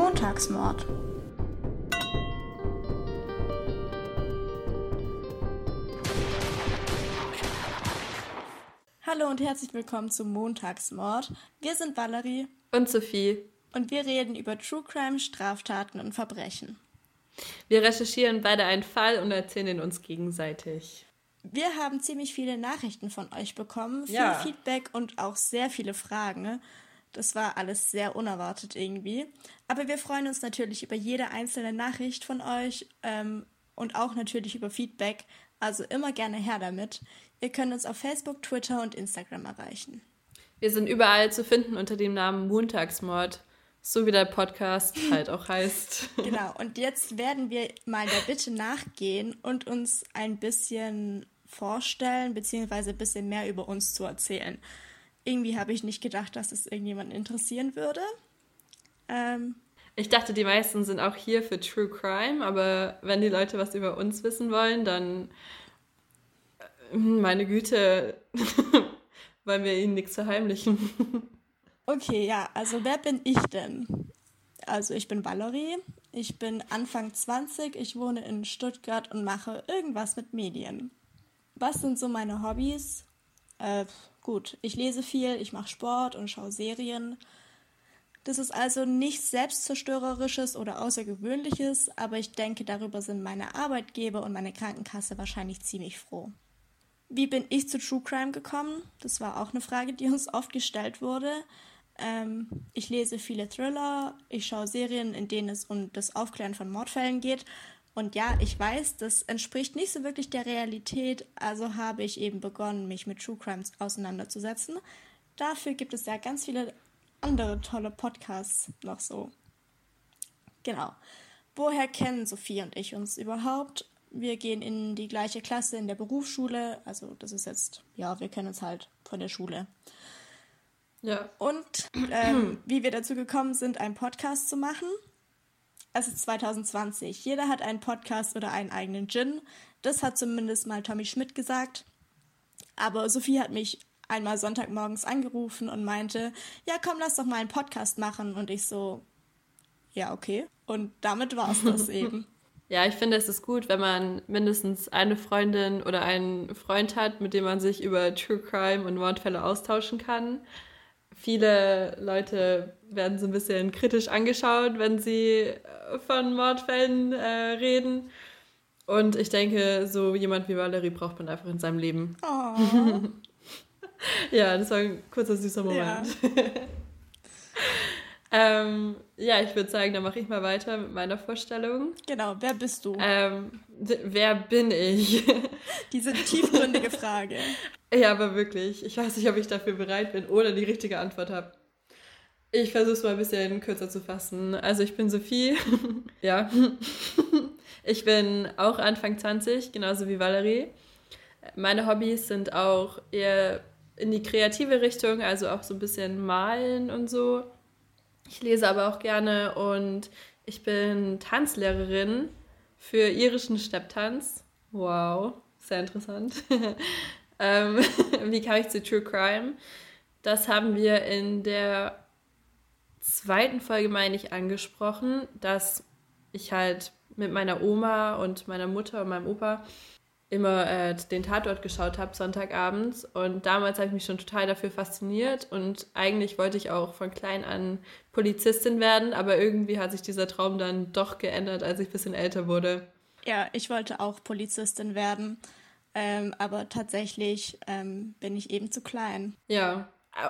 Montagsmord. Hallo und herzlich willkommen zum Montagsmord. Wir sind Valerie und Sophie und wir reden über True Crime, Straftaten und Verbrechen. Wir recherchieren beide einen Fall und erzählen ihn uns gegenseitig. Wir haben ziemlich viele Nachrichten von euch bekommen, viel ja. Feedback und auch sehr viele Fragen. Das war alles sehr unerwartet irgendwie. Aber wir freuen uns natürlich über jede einzelne Nachricht von euch ähm, und auch natürlich über Feedback. Also immer gerne her damit. Ihr könnt uns auf Facebook, Twitter und Instagram erreichen. Wir sind überall zu finden unter dem Namen Montagsmord. So wie der Podcast halt auch heißt. Genau, und jetzt werden wir mal der Bitte nachgehen und uns ein bisschen vorstellen, beziehungsweise ein bisschen mehr über uns zu erzählen. Irgendwie habe ich nicht gedacht, dass es irgendjemanden interessieren würde. Ähm, ich dachte, die meisten sind auch hier für True Crime, aber wenn die Leute was über uns wissen wollen, dann äh, meine Güte, wollen wir ihnen nichts verheimlichen. Okay, ja, also wer bin ich denn? Also ich bin Valerie, ich bin Anfang 20, ich wohne in Stuttgart und mache irgendwas mit Medien. Was sind so meine Hobbys? Äh, gut, ich lese viel, ich mache Sport und schaue Serien. Das ist also nichts Selbstzerstörerisches oder Außergewöhnliches, aber ich denke, darüber sind meine Arbeitgeber und meine Krankenkasse wahrscheinlich ziemlich froh. Wie bin ich zu True Crime gekommen? Das war auch eine Frage, die uns oft gestellt wurde. Ähm, ich lese viele Thriller, ich schaue Serien, in denen es um das Aufklären von Mordfällen geht. Und ja, ich weiß, das entspricht nicht so wirklich der Realität, also habe ich eben begonnen, mich mit True Crimes auseinanderzusetzen. Dafür gibt es ja ganz viele andere tolle Podcasts noch so. Genau. Woher kennen Sophie und ich uns überhaupt? Wir gehen in die gleiche Klasse in der Berufsschule, also das ist jetzt, ja, wir kennen uns halt von der Schule. Ja. Und ähm, wie wir dazu gekommen sind, einen Podcast zu machen. Es ist 2020. Jeder hat einen Podcast oder einen eigenen Gin. Das hat zumindest mal Tommy Schmidt gesagt. Aber Sophie hat mich einmal Sonntagmorgens angerufen und meinte, ja komm, lass doch mal einen Podcast machen. Und ich so, ja, okay. Und damit war es das eben. Ja, ich finde, es ist gut, wenn man mindestens eine Freundin oder einen Freund hat, mit dem man sich über True Crime und Mordfälle austauschen kann viele Leute werden so ein bisschen kritisch angeschaut, wenn sie äh, von Mordfällen äh, reden. Und ich denke, so jemand wie Valerie braucht man einfach in seinem Leben. Ja, das war ein kurzer, süßer Moment. Ja. ähm, ja, ich würde sagen, dann mache ich mal weiter mit meiner Vorstellung. Genau, wer bist du? Ähm, wer bin ich? Diese tiefgründige Frage. Ja, aber wirklich. Ich weiß nicht, ob ich dafür bereit bin oder die richtige Antwort habe. Ich versuche es mal ein bisschen kürzer zu fassen. Also ich bin Sophie. ja. ich bin auch Anfang 20, genauso wie Valerie. Meine Hobbys sind auch eher in die kreative Richtung, also auch so ein bisschen malen und so. Ich lese aber auch gerne und ich bin Tanzlehrerin für irischen Stepptanz. Wow, sehr interessant. Ähm, wie kam ich zu True Crime? Das haben wir in der zweiten Folge, meine ich, angesprochen, dass ich halt mit meiner Oma und meiner Mutter und meinem Opa immer äh, den Tatort geschaut habe, Sonntagabends. Und damals habe ich mich schon total dafür fasziniert. Und eigentlich wollte ich auch von klein an Polizistin werden, aber irgendwie hat sich dieser Traum dann doch geändert, als ich ein bisschen älter wurde. Ja, ich wollte auch Polizistin werden. Ähm, aber tatsächlich ähm, bin ich eben zu klein. Ja,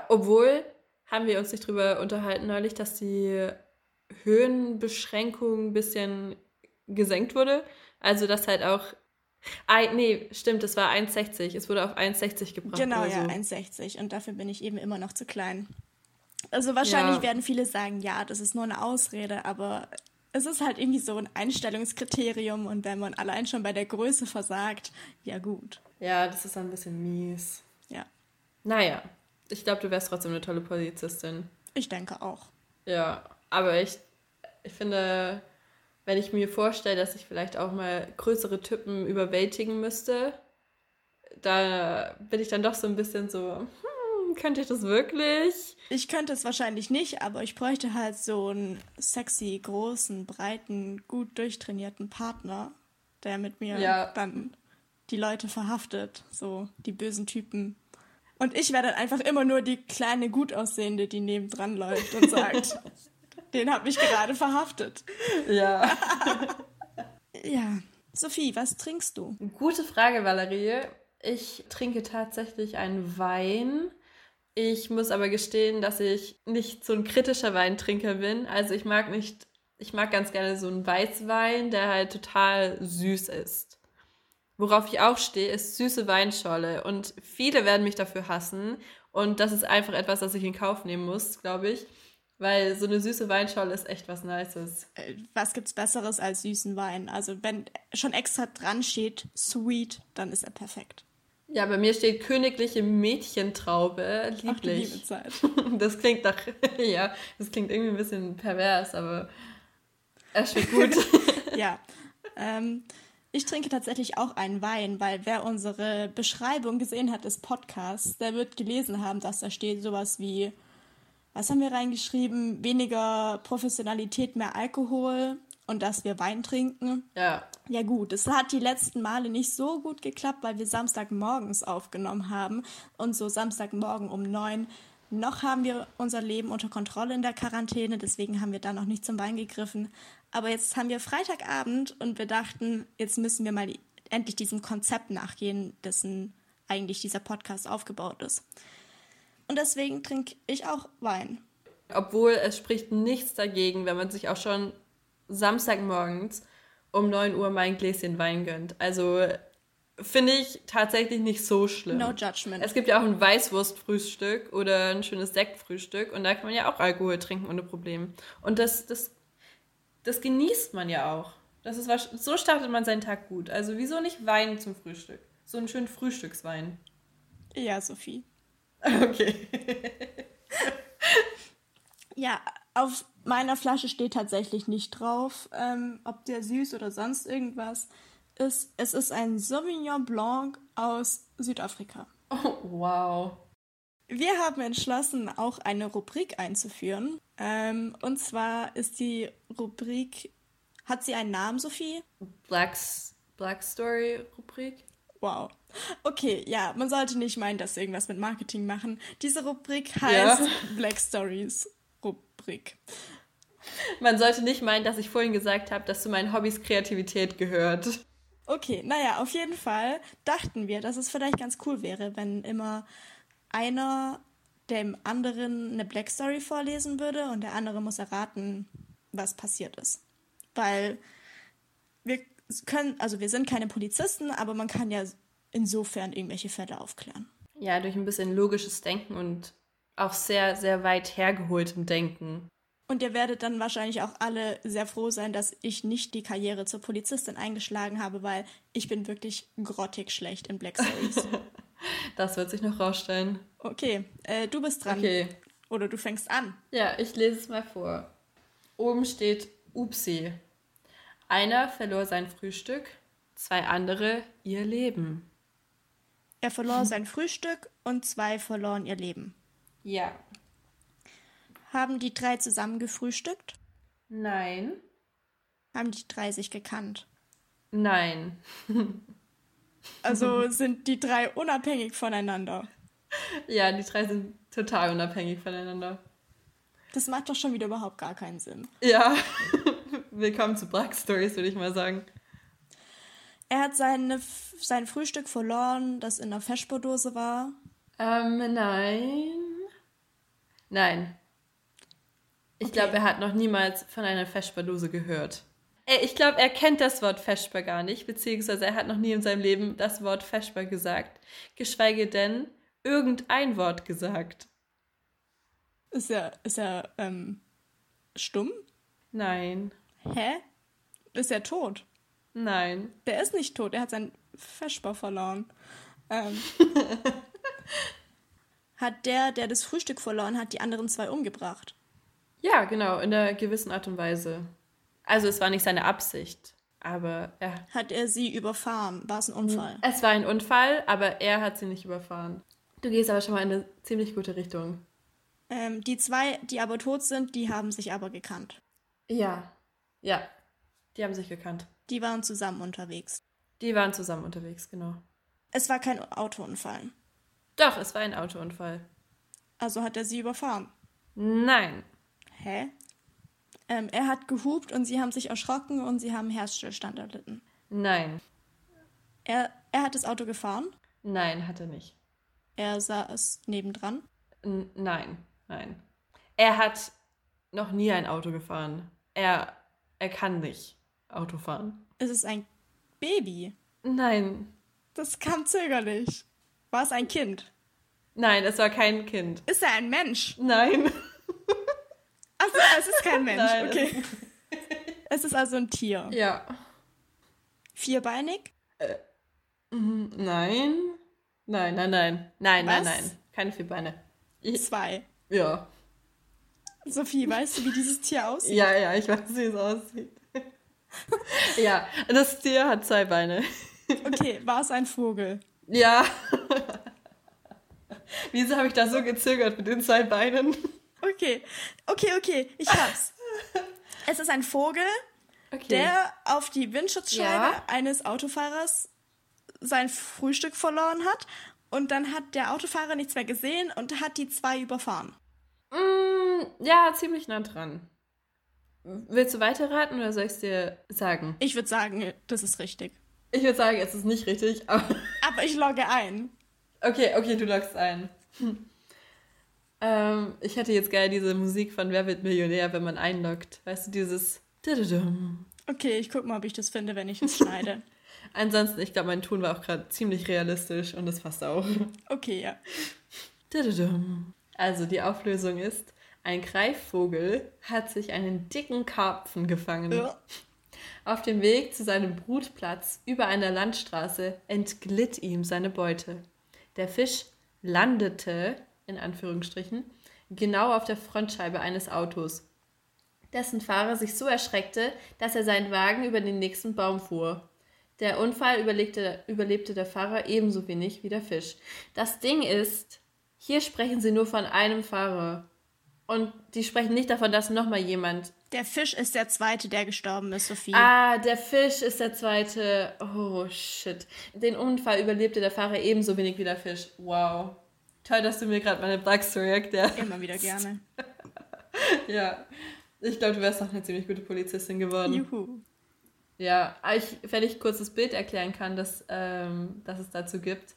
obwohl haben wir uns nicht drüber unterhalten neulich, dass die Höhenbeschränkung ein bisschen gesenkt wurde. Also dass halt auch Ah, nee, stimmt, es war 1,60. Es wurde auf 1,60 gebracht. Genau, ja, so. 1,60. Und dafür bin ich eben immer noch zu klein. Also wahrscheinlich ja. werden viele sagen, ja, das ist nur eine Ausrede, aber es ist halt irgendwie so ein Einstellungskriterium und wenn man allein schon bei der Größe versagt, ja gut. Ja, das ist ein bisschen mies. Ja. Naja, ich glaube, du wärst trotzdem eine tolle Polizistin. Ich denke auch. Ja, aber ich, ich finde, wenn ich mir vorstelle, dass ich vielleicht auch mal größere Typen überwältigen müsste, da bin ich dann doch so ein bisschen so, hm, könnt ihr das wirklich? Ich könnte es wahrscheinlich nicht, aber ich bräuchte halt so einen sexy, großen, breiten, gut durchtrainierten Partner, der mit mir ja. dann die Leute verhaftet, so die bösen Typen. Und ich wäre dann einfach immer nur die kleine, gut aussehende, die nebendran läuft und sagt, den habe ich gerade verhaftet. Ja. ja. Sophie, was trinkst du? Gute Frage, Valerie. Ich trinke tatsächlich einen Wein. Ich muss aber gestehen, dass ich nicht so ein kritischer Weintrinker bin. Also ich mag nicht, ich mag ganz gerne so einen Weißwein, der halt total süß ist. Worauf ich auch stehe, ist süße Weinscholle. Und viele werden mich dafür hassen. Und das ist einfach etwas, das ich in Kauf nehmen muss, glaube ich. Weil so eine süße Weinscholle ist echt was Nices. Äh, was gibt's Besseres als süßen Wein? Also wenn schon extra dran steht, sweet, dann ist er perfekt. Ja, bei mir steht königliche Mädchentraube. Lieblich. Ach, das klingt doch, ja, das klingt irgendwie ein bisschen pervers, aber er schmeckt gut. ja. Ähm, ich trinke tatsächlich auch einen Wein, weil wer unsere Beschreibung gesehen hat des Podcasts, der wird gelesen haben, dass da steht sowas wie, was haben wir reingeschrieben? Weniger Professionalität, mehr Alkohol und dass wir Wein trinken. Ja. Ja gut, es hat die letzten Male nicht so gut geklappt, weil wir Samstagmorgens aufgenommen haben und so Samstagmorgen um neun noch haben wir unser Leben unter Kontrolle in der Quarantäne, deswegen haben wir da noch nicht zum Wein gegriffen. Aber jetzt haben wir Freitagabend und wir dachten, jetzt müssen wir mal endlich diesem Konzept nachgehen, dessen eigentlich dieser Podcast aufgebaut ist. Und deswegen trinke ich auch Wein. Obwohl es spricht nichts dagegen, wenn man sich auch schon Samstagmorgens um 9 Uhr mein Gläschen Wein gönnt. Also finde ich tatsächlich nicht so schlimm. No judgment. Es gibt ja auch ein Weißwurstfrühstück oder ein schönes Sektfrühstück und da kann man ja auch Alkohol trinken ohne Problem. Und das, das, das genießt man ja auch. Das ist so startet man seinen Tag gut. Also wieso nicht Wein zum Frühstück? So einen schönen Frühstückswein. Ja, Sophie. Okay. ja, auf meiner Flasche steht tatsächlich nicht drauf, ähm, ob der süß oder sonst irgendwas ist, es ist ein Sauvignon Blanc aus Südafrika. Oh, wow. Wir haben entschlossen, auch eine Rubrik einzuführen. Ähm, und zwar ist die Rubrik, hat sie einen Namen, Sophie? Black's, Black Story Rubrik. Wow. Okay, ja, man sollte nicht meinen, dass wir irgendwas mit Marketing machen. Diese Rubrik heißt ja. Black Stories Rubrik. Man sollte nicht meinen, dass ich vorhin gesagt habe, dass zu meinen Hobbys Kreativität gehört. Okay, naja, auf jeden Fall dachten wir, dass es vielleicht ganz cool wäre, wenn immer einer dem anderen eine Black Story vorlesen würde und der andere muss erraten, was passiert ist. Weil können, also wir sind keine Polizisten, aber man kann ja insofern irgendwelche Fälle aufklären. Ja, durch ein bisschen logisches Denken und auch sehr, sehr weit hergeholtem Denken. Und ihr werdet dann wahrscheinlich auch alle sehr froh sein, dass ich nicht die Karriere zur Polizistin eingeschlagen habe, weil ich bin wirklich grottig schlecht in Black Stories. das wird sich noch rausstellen. Okay, äh, du bist dran. Okay. Oder du fängst an. Ja, ich lese es mal vor. Oben steht Upsi. Einer verlor sein Frühstück, zwei andere ihr Leben. Er verlor sein Frühstück und zwei verloren ihr Leben. Ja. Haben die drei zusammen gefrühstückt? Nein. Haben die drei sich gekannt? Nein. also sind die drei unabhängig voneinander? Ja, die drei sind total unabhängig voneinander. Das macht doch schon wieder überhaupt gar keinen Sinn. Ja. Willkommen zu Black Stories, würde ich mal sagen. Er hat seine, sein Frühstück verloren, das in einer Feschbodose war. Ähm, nein. Nein. Ich okay. glaube, er hat noch niemals von einer Feschberdose gehört. Ich glaube, er kennt das Wort Feschbar gar nicht, beziehungsweise er hat noch nie in seinem Leben das Wort Feschbar gesagt, geschweige denn irgendein Wort gesagt. Ist er, ist er ähm, stumm? Nein. Hä? Ist er tot? Nein. Der ist nicht tot, er hat sein Feschbar verloren. Ähm, hat der, der das Frühstück verloren hat, die anderen zwei umgebracht? Ja, genau, in einer gewissen Art und Weise. Also es war nicht seine Absicht, aber ja. Hat er sie überfahren? War es ein Unfall? Es war ein Unfall, aber er hat sie nicht überfahren. Du gehst aber schon mal in eine ziemlich gute Richtung. Ähm, die zwei, die aber tot sind, die haben sich aber gekannt. Ja. Ja. Die haben sich gekannt. Die waren zusammen unterwegs. Die waren zusammen unterwegs, genau. Es war kein Autounfall. Doch, es war ein Autounfall. Also hat er sie überfahren. Nein. Hä? Ähm, er hat gehupt und sie haben sich erschrocken und sie haben Herzstillstand erlitten. Nein. Er, er hat das Auto gefahren. Nein, hat er nicht. Er saß nebendran. N nein, nein. Er hat noch nie ein Auto gefahren. Er, er kann nicht Auto fahren. Ist es ein Baby? Nein. Das kam zögerlich. War es ein Kind? Nein, es war kein Kind. Ist er ein Mensch? Nein. Also, es ist kein Mensch, Nein, okay. Es ist also ein Tier. Ja. Vierbeinig? Mhm, Nein. Nein, nein, nein. Nein, nein, Was? nein. Keine vier Beine. Ich, Zwei. ja. Sophie, weißt du, wie dieses Tier aussieht? Ja, ja, ich weiß, wie es aussieht. ja, das Tier hat zwei Beine. Okay, war es ein Vogel? Ja. Wieso habe ich da so gezögert mit den zwei Beinen? Okay, okay, okay, ich hab's. Es ist ein Vogel, Okay. der auf die Windschutzscheibe Ja. eines Autofahrers sein Frühstück verloren hat. Und dann hat der Autofahrer nichts mehr gesehen und hat die zwei überfahren. Mm, ja, ziemlich nah dran. Willst du weiterraten oder soll ich es dir sagen? Ich würde sagen, das ist richtig. Ich würde sagen, es ist nicht richtig, aber. Aber ich logge ein. Okay, okay, du loggst ein. Hm. Ähm, ich hätte jetzt gerne diese Musik von Wer wird Millionär, wenn man einloggt. Weißt du, dieses. Okay, ich guck mal, ob ich das finde, wenn ich es schneide. Ansonsten, ich glaube, mein Ton war auch gerade ziemlich realistisch und das passt auch. Okay, ja. Also, die Auflösung ist: Ein Greifvogel hat sich einen dicken Karpfen gefangen. Ja. Auf dem Weg zu seinem Brutplatz über einer Landstraße entglitt ihm seine Beute. Der Fisch landete, in Anführungsstrichen, genau auf der Frontscheibe eines Autos, dessen Fahrer sich so erschreckte, dass er seinen Wagen über den nächsten Baum fuhr. Der Unfall überlebte, überlebte der Fahrer ebenso wenig wie der Fisch. Das Ding ist, hier sprechen sie nur von einem Fahrer. Und die sprechen nicht davon, dass nochmal jemand Der Fisch ist der zweite, der gestorben ist, Sophie. Ah, der Fisch ist der zweite. Oh, shit. Den Unfall überlebte der Fahrer ebenso wenig wie der Fisch. Wow. Toll, dass du mir gerade meine Backstory erklärst. Immer wieder gerne. Ja. Ich glaube, du wärst noch eine ziemlich gute Polizistin geworden. Juhu. Ja, aber ich, wenn ich kurz das Bild erklären kann, das, ähm, das es dazu gibt.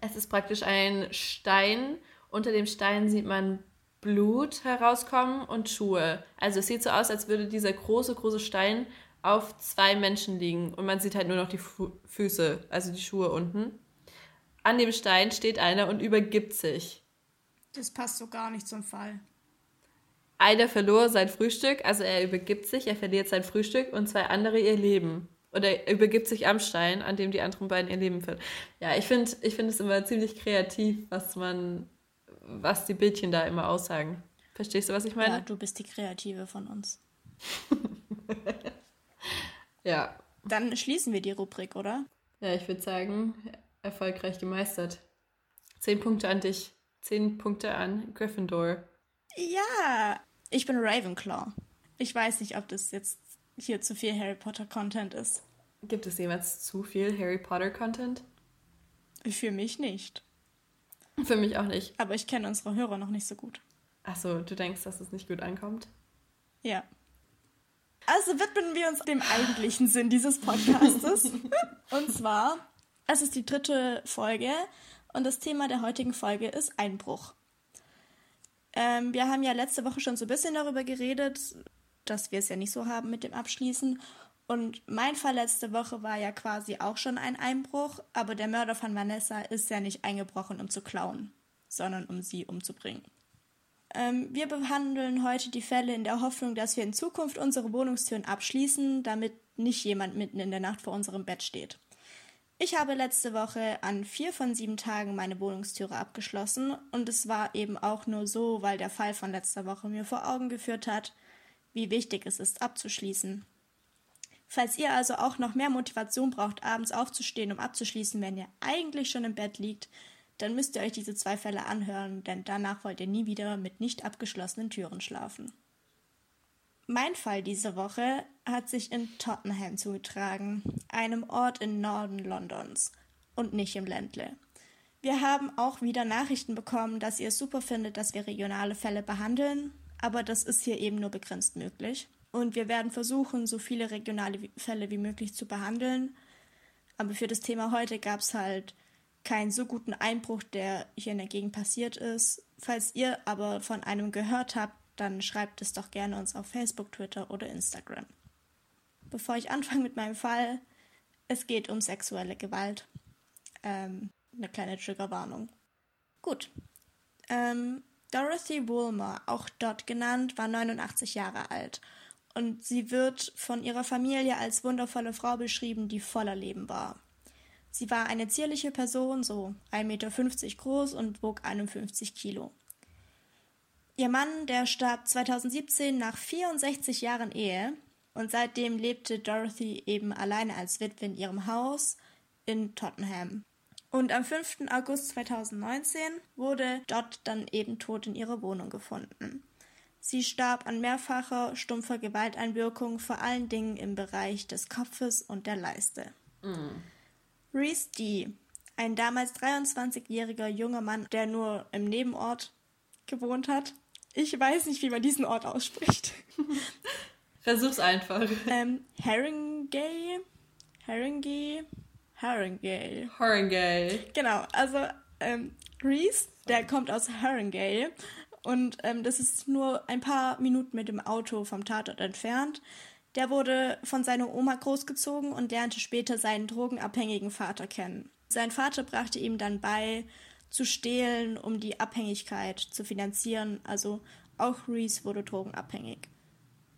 Es ist praktisch ein Stein. Unter dem Stein sieht man Blut herauskommen und Schuhe. Also es sieht so aus, als würde dieser große, große Stein auf zwei Menschen liegen. Und man sieht halt nur noch die Fu Füße, also die Schuhe unten. An dem Stein steht einer und übergibt sich. Das passt so gar nicht zum Fall. Einer verlor sein Frühstück, also er übergibt sich, er verliert sein Frühstück und zwei andere ihr Leben. Oder er übergibt sich am Stein, an dem die anderen beiden ihr Leben verlieren. Ja, ich finde ich find es immer ziemlich kreativ, was man, was die Bildchen da immer aussagen. Verstehst du, was ich Ja, meine? du bist die Kreative von uns. Ja. Dann schließen wir die Rubrik, oder? Ja, ich würde sagen, erfolgreich gemeistert. Zehn Punkte an dich. Zehn Punkte an Gryffindor. Ja, ich bin Ravenclaw. Ich weiß nicht, ob das jetzt hier zu viel Harry Potter Content ist. Gibt es jemals zu viel Harry Potter Content? Für mich nicht. Für mich auch nicht. Aber ich kenne unsere Hörer noch nicht so gut. Achso, du denkst, dass es nicht gut ankommt? Ja. Also widmen wir uns dem eigentlichen Sinn dieses Podcastes. Und zwar, es ist die dritte Folge und das Thema der heutigen Folge ist Einbruch. Ähm, wir haben ja letzte Woche schon so ein bisschen darüber geredet, dass wir es ja nicht so haben mit dem Abschließen. Und mein Fall letzte Woche war ja quasi auch schon ein Einbruch, aber der Mörder von Vanessa ist ja nicht eingebrochen, um zu klauen, sondern um sie umzubringen. Ähm, wir behandeln heute die Fälle in der Hoffnung, dass wir in Zukunft unsere Wohnungstüren abschließen, damit nicht jemand mitten in der Nacht vor unserem Bett steht. Ich habe letzte Woche an vier von sieben Tagen meine Wohnungstüre abgeschlossen und es war eben auch nur so, weil der Fall von letzter Woche mir vor Augen geführt hat, wie wichtig es ist, abzuschließen. Falls ihr also auch noch mehr Motivation braucht, abends aufzustehen, um abzuschließen, wenn ihr eigentlich schon im Bett liegt, dann müsst ihr euch diese zwei Fälle anhören, denn danach wollt ihr nie wieder mit nicht abgeschlossenen Türen schlafen. Mein Fall diese Woche hat sich in Tottenham zugetragen, einem Ort im Norden Londons und nicht im Ländle. Wir haben auch wieder Nachrichten bekommen, dass ihr es super findet, dass wir regionale Fälle behandeln, aber das ist hier eben nur begrenzt möglich. Und wir werden versuchen, so viele regionale Fälle wie möglich zu behandeln. Aber für das Thema heute gab es halt keinen so guten Einbruch, der hier in der Gegend passiert ist. Falls ihr aber von einem gehört habt, dann schreibt es doch gerne uns auf Facebook, Twitter oder Instagram. Bevor ich anfange mit meinem Fall, es geht um sexuelle Gewalt. Ähm, eine kleine Triggerwarnung. Gut. Ähm, Dorothy Woolmer, auch dort genannt, war 89 Jahre alt und sie wird von ihrer Familie als wundervolle Frau beschrieben, die voller Leben war. Sie war eine zierliche Person, so 1,50 Meter groß und wog 51 Kilo. Ihr Mann, der starb 2017 nach 64 Jahren Ehe und seitdem lebte Dorothy eben alleine als Witwe in ihrem Haus in Tottenham. Und am 5. August 2019 wurde Dot dann eben tot in ihrer Wohnung gefunden. Sie starb an mehrfacher stumpfer Gewalteinwirkung, vor allen Dingen im Bereich des Kopfes und der Leiste. Mm. Reese D., ein damals 23-jähriger junger Mann, der nur im Nebenort gewohnt hat, ich weiß nicht, wie man diesen Ort ausspricht. Versuch's einfach. Ähm, Haringey? Haringey? Haringey. Haringey. Genau, also ähm, Reese, der kommt aus Haringey und ähm, das ist nur ein paar Minuten mit dem Auto vom Tatort entfernt. Der wurde von seiner Oma großgezogen und lernte später seinen drogenabhängigen Vater kennen. Sein Vater brachte ihm dann bei, zu stehlen, um die Abhängigkeit zu finanzieren. Also auch Reese wurde drogenabhängig.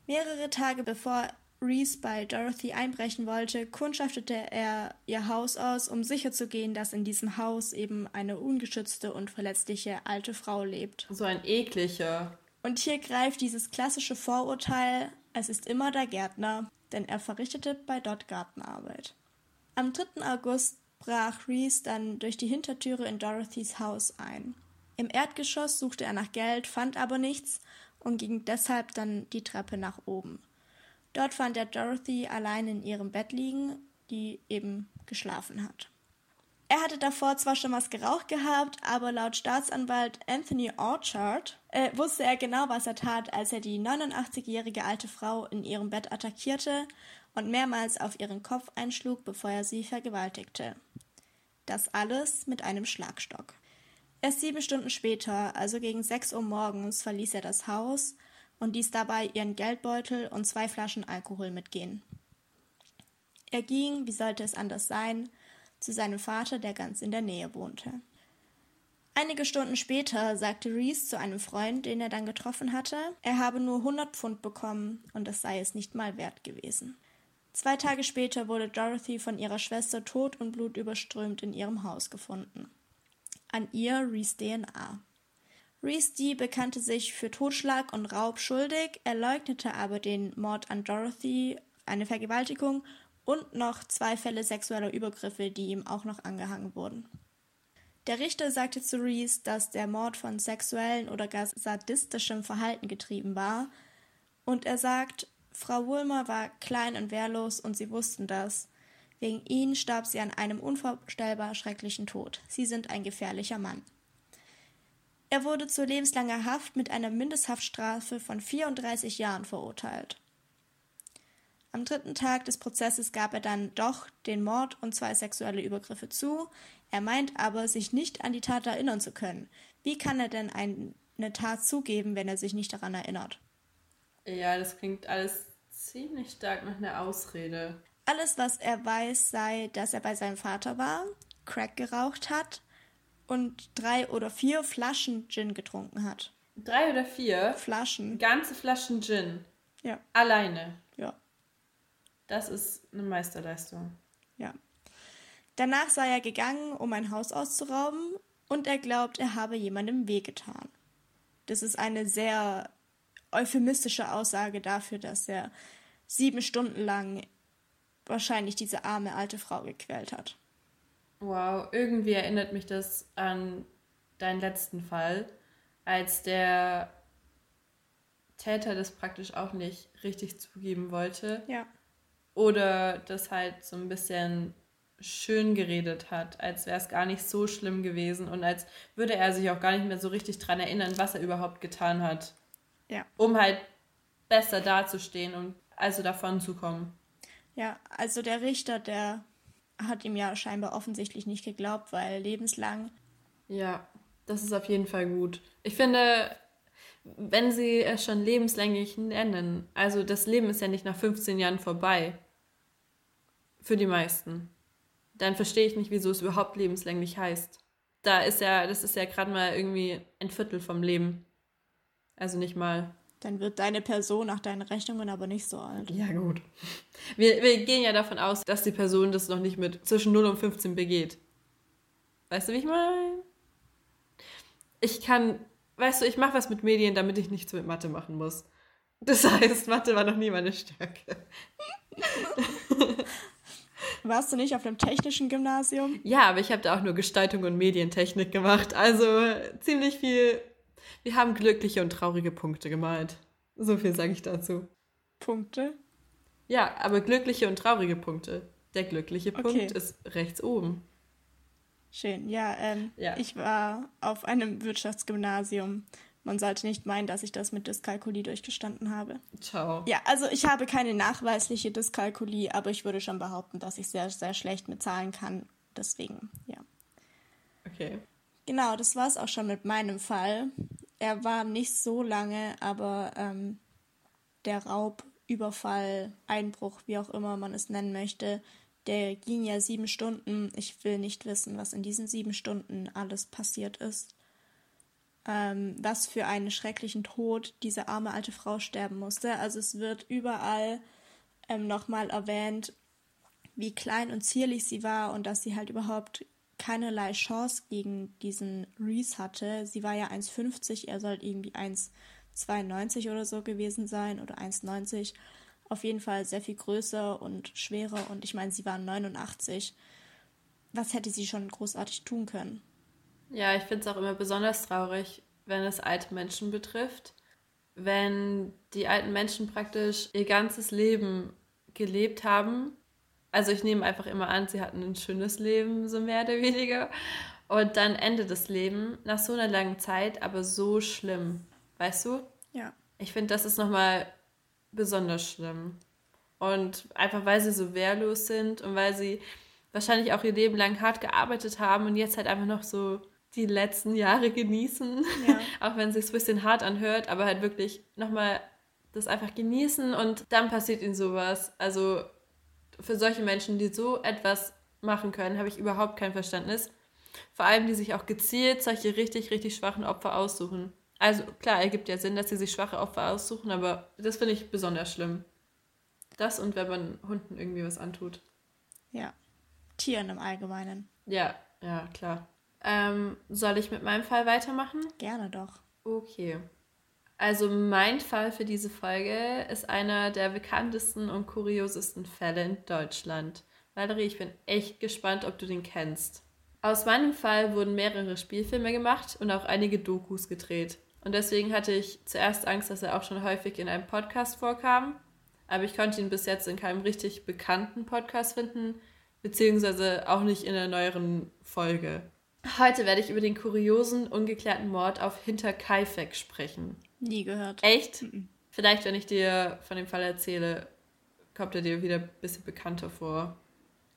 Mehrere Tage bevor Reese bei Dorothy einbrechen wollte, kundschaftete er ihr Haus aus, um sicherzugehen, dass in diesem Haus eben eine ungeschützte und verletzliche alte Frau lebt. So ein ekliger. Und hier greift dieses klassische Vorurteil, es ist immer der Gärtner, denn er verrichtete bei Dot Gartenarbeit. Am 3. August brach Reese dann durch die Hintertüre in Dorothys Haus ein. Im Erdgeschoss suchte er nach Geld, fand aber nichts und ging deshalb dann die Treppe nach oben. Dort fand er Dorothy allein in ihrem Bett liegen, die eben geschlafen hat. Er hatte davor zwar schon was geraucht gehabt, aber laut Staatsanwalt Anthony Orchard äh, wusste er genau, was er tat, als er die 89-jährige alte Frau in ihrem Bett attackierte und mehrmals auf ihren Kopf einschlug, bevor er sie vergewaltigte. Das alles mit einem Schlagstock. Erst sieben Stunden später, also gegen sechs Uhr morgens, verließ er das Haus und ließ dabei ihren Geldbeutel und zwei Flaschen Alkohol mitgehen. Er ging, wie sollte es anders sein, zu seinem Vater, der ganz in der Nähe wohnte. Einige Stunden später sagte Reese zu einem Freund, den er dann getroffen hatte, er habe nur 100 Pfund bekommen und es sei es nicht mal wert gewesen. Zwei Tage später wurde Dorothy von ihrer Schwester tot und blutüberströmt in ihrem Haus gefunden. An ihr Reese DNA. Reese D. bekannte sich für Totschlag und Raub schuldig, er leugnete aber den Mord an Dorothy, eine Vergewaltigung und noch zwei Fälle sexueller Übergriffe, die ihm auch noch angehangen wurden. Der Richter sagte zu Reese, dass der Mord von sexuellen oder gar sadistischem Verhalten getrieben war, und er sagt, Frau Wulmer war klein und wehrlos und sie wussten das. Wegen ihnen starb sie an einem unvorstellbar schrecklichen Tod. Sie sind ein gefährlicher Mann. Er wurde zu lebenslanger Haft mit einer Mindesthaftstrafe von 34 Jahren verurteilt. Am dritten Tag des Prozesses gab er dann doch den Mord und zwei sexuelle Übergriffe zu. Er meint aber, sich nicht an die Tat erinnern zu können. Wie kann er denn eine Tat zugeben, wenn er sich nicht daran erinnert? Ja, das klingt alles ziemlich stark nach einer Ausrede. Alles, was er weiß, sei, dass er bei seinem Vater war, Crack geraucht hat und drei oder vier Flaschen Gin getrunken hat. Drei oder vier? Flaschen. Ganze Flaschen Gin. Ja. Alleine. Ja. Das ist eine Meisterleistung. Ja. Danach sei er gegangen, um ein Haus auszurauben, und er glaubt, er habe jemandem wehgetan. Das ist eine sehr euphemistische Aussage dafür, dass er sieben Stunden lang wahrscheinlich diese arme alte Frau gequält hat. Wow, irgendwie erinnert mich das an deinen letzten Fall, als der Täter das praktisch auch nicht richtig zugeben wollte. Ja. Oder das halt so ein bisschen schön geredet hat, als wäre es gar nicht so schlimm gewesen und als würde er sich auch gar nicht mehr so richtig dran erinnern, was er überhaupt getan hat. Ja. Um halt besser dazustehen und also davon zu kommen. Ja, also der Richter, der hat ihm ja scheinbar offensichtlich nicht geglaubt, weil lebenslang. Ja, das ist auf jeden Fall gut. Ich finde, wenn sie es schon lebenslänglich nennen, also das Leben ist ja nicht nach 15 Jahren vorbei. Für die meisten. Dann verstehe ich nicht, wieso es überhaupt lebenslänglich heißt. Da ist ja, das ist ja gerade mal irgendwie ein Viertel vom Leben. Also nicht mal. Dann wird deine Person nach deinen Rechnungen aber nicht so alt. Ja, gut. Wir, wir gehen ja davon aus, dass die Person das noch nicht mit zwischen 0 und 15 begeht. Weißt du, wie ich meine? Ich kann, weißt du, ich mache was mit Medien, damit ich nichts mit Mathe machen muss. Das heißt, Mathe war noch nie meine Stärke. Warst du nicht auf einem technischen Gymnasium? Ja, aber ich habe da auch nur Gestaltung und Medientechnik gemacht. Also ziemlich viel wir haben glückliche und traurige Punkte gemalt. So viel sage ich dazu. Punkte? Ja, aber glückliche und traurige Punkte. Der glückliche Punkt okay. ist rechts oben. Schön, ja, ähm, ja. Ich war auf einem Wirtschaftsgymnasium. Man sollte nicht meinen, dass ich das mit Dyskalkulie durchgestanden habe. Ciao. Ja, also ich habe keine nachweisliche Dyskalkulie, aber ich würde schon behaupten, dass ich sehr, sehr schlecht mit Zahlen kann. Deswegen, ja. Okay. Genau, das war es auch schon mit meinem Fall er war nicht so lange, aber ähm, der Raub, Überfall, Einbruch, wie auch immer man es nennen möchte, der ging ja sieben Stunden. Ich will nicht wissen, was in diesen sieben Stunden alles passiert ist. Ähm, was für einen schrecklichen Tod diese arme alte Frau sterben musste. Also es wird überall ähm, nochmal erwähnt, wie klein und zierlich sie war und dass sie halt überhaupt keinerlei Chance gegen diesen Reese hatte. Sie war ja 1,50, er soll irgendwie 1,92 oder so gewesen sein oder 1,90. Auf jeden Fall sehr viel größer und schwerer und ich meine, sie war 89. Was hätte sie schon großartig tun können? Ja, ich finde es auch immer besonders traurig, wenn es alte Menschen betrifft. Wenn die alten Menschen praktisch ihr ganzes Leben gelebt haben also ich nehme einfach immer an, sie hatten ein schönes Leben, so mehr oder weniger. Und dann endet das Leben nach so einer langen Zeit, aber so schlimm. Weißt du? Ja. Ich finde, das ist nochmal besonders schlimm. Und einfach weil sie so wehrlos sind und weil sie wahrscheinlich auch ihr Leben lang hart gearbeitet haben und jetzt halt einfach noch so die letzten Jahre genießen. Ja. auch wenn es sich ein bisschen hart anhört, aber halt wirklich nochmal das einfach genießen und dann passiert ihnen sowas. Also für solche Menschen, die so etwas machen können, habe ich überhaupt kein Verständnis. Vor allem, die sich auch gezielt solche richtig, richtig schwachen Opfer aussuchen. Also klar, ergibt ja Sinn, dass sie sich schwache Opfer aussuchen, aber das finde ich besonders schlimm. Das und wenn man Hunden irgendwie was antut. Ja. Tieren im Allgemeinen. Ja, ja, klar. Ähm, soll ich mit meinem Fall weitermachen? Gerne doch. Okay. Also mein Fall für diese Folge ist einer der bekanntesten und kuriosesten Fälle in Deutschland. Valerie, ich bin echt gespannt, ob du den kennst. Aus meinem Fall wurden mehrere Spielfilme gemacht und auch einige Dokus gedreht. Und deswegen hatte ich zuerst Angst, dass er auch schon häufig in einem Podcast vorkam. Aber ich konnte ihn bis jetzt in keinem richtig bekannten Podcast finden, beziehungsweise auch nicht in einer neueren Folge. Heute werde ich über den kuriosen, ungeklärten Mord auf Hinterkaifeck sprechen. Nie gehört. Echt? Mhm. Vielleicht, wenn ich dir von dem Fall erzähle, kommt er dir wieder ein bisschen bekannter vor.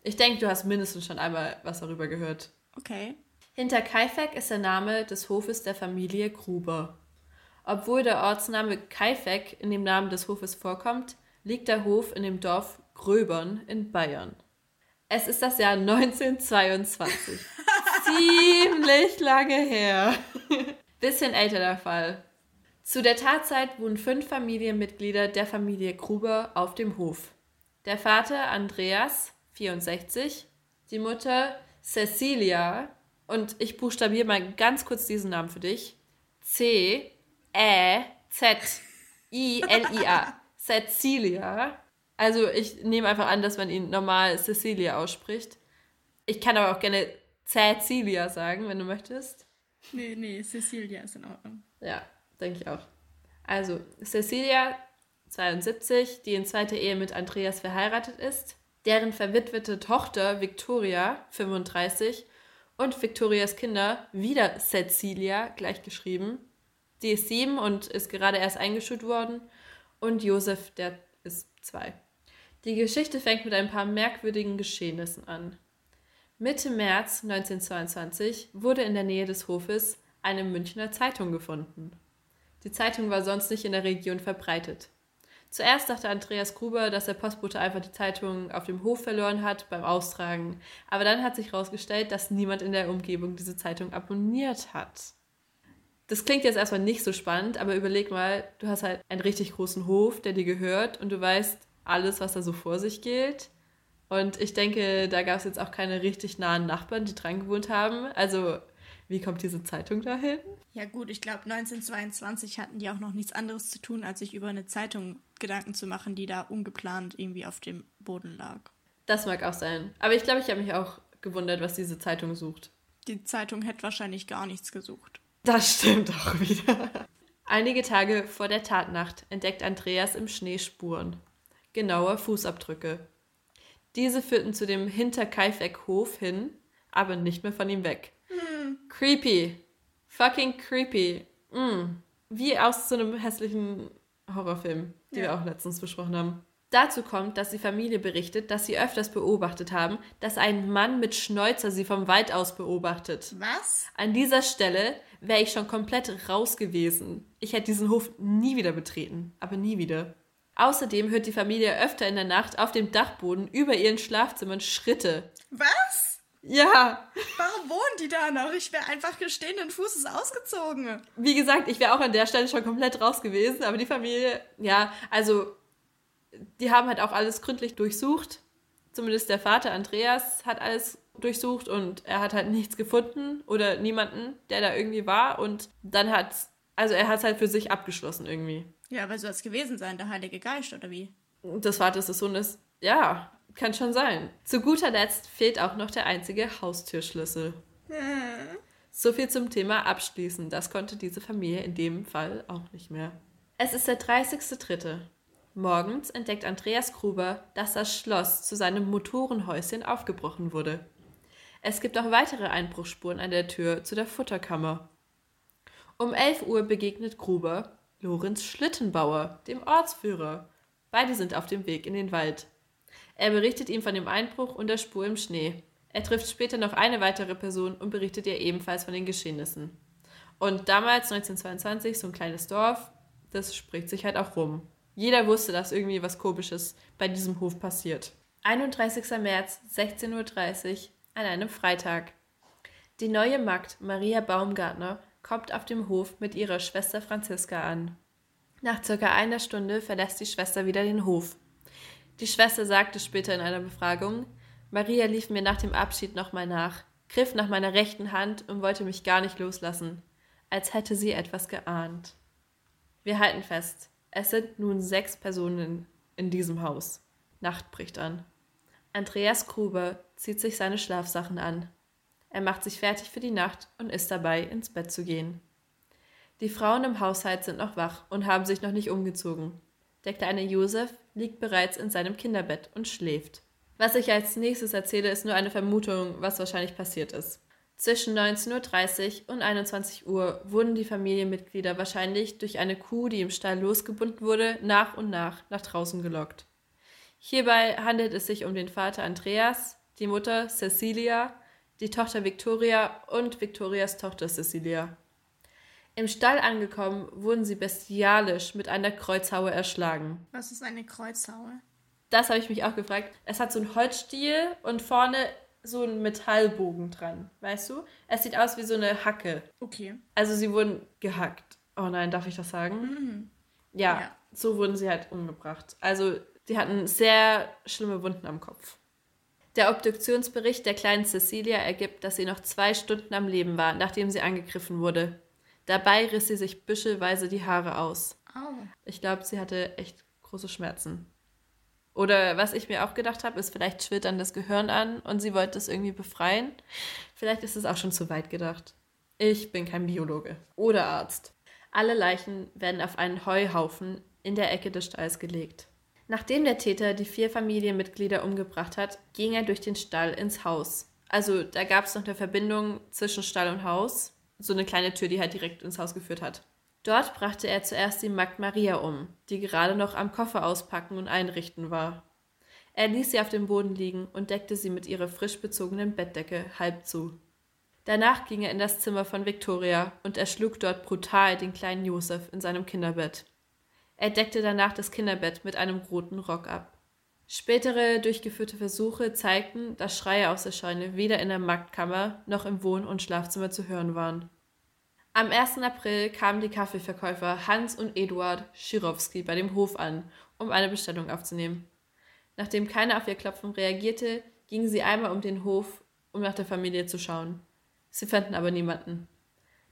Ich denke, du hast mindestens schon einmal was darüber gehört. Okay. Hinterkaifeck ist der Name des Hofes der Familie Gruber. Obwohl der Ortsname Kaifeck in dem Namen des Hofes vorkommt, liegt der Hof in dem Dorf Gröbern in Bayern. Es ist das Jahr 1922. Ziemlich lange her. Bisschen älter der Fall. Zu der Tatzeit wohnen fünf Familienmitglieder der Familie Gruber auf dem Hof. Der Vater Andreas, 64, die Mutter Cecilia, und ich buchstabiere mal ganz kurz diesen Namen für dich. C, Ä, Z, I, L, I, A. Cecilia. Also ich nehme einfach an, dass man ihn normal Cecilia ausspricht. Ich kann aber auch gerne Cecilia sagen, wenn du möchtest. Nee, nee, Cecilia ist in Ordnung. Ja, denke ich auch. Also, Cecilia, 72, die in zweiter Ehe mit Andreas verheiratet ist, deren verwitwete Tochter Victoria, 35, und Victorias Kinder, wieder Cecilia, gleichgeschrieben. Die ist sieben und ist gerade erst eingeschult worden. Und Josef, der ist zwei. Die Geschichte fängt mit ein paar merkwürdigen Geschehnissen an. Mitte März 1922 wurde in der Nähe des Hofes eine Münchner Zeitung gefunden. Die Zeitung war sonst nicht in der Region verbreitet. Zuerst dachte Andreas Gruber, dass der Postbote einfach die Zeitung auf dem Hof verloren hat beim Austragen. Aber dann hat sich herausgestellt, dass niemand in der Umgebung diese Zeitung abonniert hat. Das klingt jetzt erstmal nicht so spannend, aber überleg mal, du hast halt einen richtig großen Hof, der dir gehört und du weißt alles, was da so vor sich geht. Und ich denke, da gab es jetzt auch keine richtig nahen Nachbarn, die dran gewohnt haben. Also, wie kommt diese Zeitung dahin? Ja gut, ich glaube 1922 hatten die auch noch nichts anderes zu tun, als sich über eine Zeitung Gedanken zu machen, die da ungeplant irgendwie auf dem Boden lag. Das mag auch sein. Aber ich glaube, ich habe mich auch gewundert, was diese Zeitung sucht. Die Zeitung hätte wahrscheinlich gar nichts gesucht. Das stimmt auch wieder. Einige Tage vor der Tatnacht entdeckt Andreas im Schnee Spuren. Genaue Fußabdrücke. Diese führten zu dem Hinterkaifeck-Hof hin, aber nicht mehr von ihm weg. Creepy. Fucking creepy. Mm. Wie aus so einem hässlichen Horrorfilm, den ja. wir auch letztens besprochen haben. Dazu kommt, dass die Familie berichtet, dass sie öfters beobachtet haben, dass ein Mann mit Schnäuzer sie vom Wald aus beobachtet. Was? An dieser Stelle wäre ich schon komplett raus gewesen. Ich hätte diesen Hof nie wieder betreten, aber nie wieder. Außerdem hört die Familie öfter in der Nacht auf dem Dachboden über ihren Schlafzimmern Schritte. Was? Ja. Warum wohnen die da noch? Ich wäre einfach gestehenden Fußes ausgezogen. Wie gesagt, ich wäre auch an der Stelle schon komplett raus gewesen, aber die Familie, ja, also die haben halt auch alles gründlich durchsucht. Zumindest der Vater Andreas hat alles durchsucht und er hat halt nichts gefunden oder niemanden, der da irgendwie war und dann hat, also er hat es halt für sich abgeschlossen irgendwie. Ja, weil soll es gewesen sein, der Heilige Geist oder wie? Des Vaters des Sohnes, ja, kann schon sein. Zu guter Letzt fehlt auch noch der einzige Haustürschlüssel. Hm. So viel zum Thema Abschließen. Das konnte diese Familie in dem Fall auch nicht mehr. Es ist der 30.3. Morgens entdeckt Andreas Gruber, dass das Schloss zu seinem Motorenhäuschen aufgebrochen wurde. Es gibt auch weitere Einbruchsspuren an der Tür zu der Futterkammer. Um 11 Uhr begegnet Gruber Lorenz Schlittenbauer, dem Ortsführer. Beide sind auf dem Weg in den Wald. Er berichtet ihm von dem Einbruch und der Spur im Schnee. Er trifft später noch eine weitere Person und berichtet ihr ebenfalls von den Geschehnissen. Und damals, 1922, so ein kleines Dorf, das spricht sich halt auch rum. Jeder wusste, dass irgendwie was Komisches bei diesem Hof passiert. 31. März, 16.30 Uhr, an einem Freitag. Die neue Magd Maria Baumgartner kommt auf dem Hof mit ihrer Schwester Franziska an. Nach circa einer Stunde verlässt die Schwester wieder den Hof. Die Schwester sagte später in einer Befragung, Maria lief mir nach dem Abschied nochmal nach, griff nach meiner rechten Hand und wollte mich gar nicht loslassen, als hätte sie etwas geahnt. Wir halten fest, es sind nun sechs Personen in diesem Haus. Nacht bricht an. Andreas Gruber zieht sich seine Schlafsachen an. Er macht sich fertig für die Nacht und ist dabei, ins Bett zu gehen. Die Frauen im Haushalt sind noch wach und haben sich noch nicht umgezogen. Der kleine Josef liegt bereits in seinem Kinderbett und schläft. Was ich als nächstes erzähle, ist nur eine Vermutung, was wahrscheinlich passiert ist. Zwischen 19.30 Uhr und 21 Uhr wurden die Familienmitglieder wahrscheinlich durch eine Kuh, die im Stall losgebunden wurde, nach und nach nach draußen gelockt. Hierbei handelt es sich um den Vater Andreas, die Mutter Cecilia, die Tochter Victoria und Victorias Tochter Cecilia. Im Stall angekommen, wurden sie bestialisch mit einer Kreuzhaue erschlagen. Was ist eine Kreuzhaue? Das habe ich mich auch gefragt. Es hat so einen Holzstiel und vorne so einen Metallbogen dran, weißt du? Es sieht aus wie so eine Hacke. Okay. Also sie wurden gehackt. Oh nein, darf ich das sagen? Mhm. Ja, ja, so wurden sie halt umgebracht. Also die hatten sehr schlimme Wunden am Kopf. Der Obduktionsbericht der kleinen Cecilia ergibt, dass sie noch zwei Stunden am Leben war, nachdem sie angegriffen wurde. Dabei riss sie sich büschelweise die Haare aus. Oh. Ich glaube, sie hatte echt große Schmerzen. Oder was ich mir auch gedacht habe, ist, vielleicht schwirrt dann das Gehirn an und sie wollte es irgendwie befreien. Vielleicht ist es auch schon zu weit gedacht. Ich bin kein Biologe oder Arzt. Alle Leichen werden auf einen Heuhaufen in der Ecke des Stalls gelegt. Nachdem der Täter die vier Familienmitglieder umgebracht hat, ging er durch den Stall ins Haus. Also da gab es noch eine Verbindung zwischen Stall und Haus, so eine kleine Tür, die halt direkt ins Haus geführt hat. Dort brachte er zuerst die Magd Maria um, die gerade noch am Koffer auspacken und einrichten war. Er ließ sie auf dem Boden liegen und deckte sie mit ihrer frisch bezogenen Bettdecke halb zu. Danach ging er in das Zimmer von Victoria und erschlug dort brutal den kleinen Josef in seinem Kinderbett. Er deckte danach das Kinderbett mit einem roten Rock ab. Spätere durchgeführte Versuche zeigten, dass Schreie aus der Scheune weder in der Marktkammer noch im Wohn- und Schlafzimmer zu hören waren. Am 1. April kamen die Kaffeeverkäufer Hans und Eduard Schirowski bei dem Hof an, um eine Bestellung aufzunehmen. Nachdem keiner auf ihr Klopfen reagierte, gingen sie einmal um den Hof, um nach der Familie zu schauen. Sie fanden aber niemanden.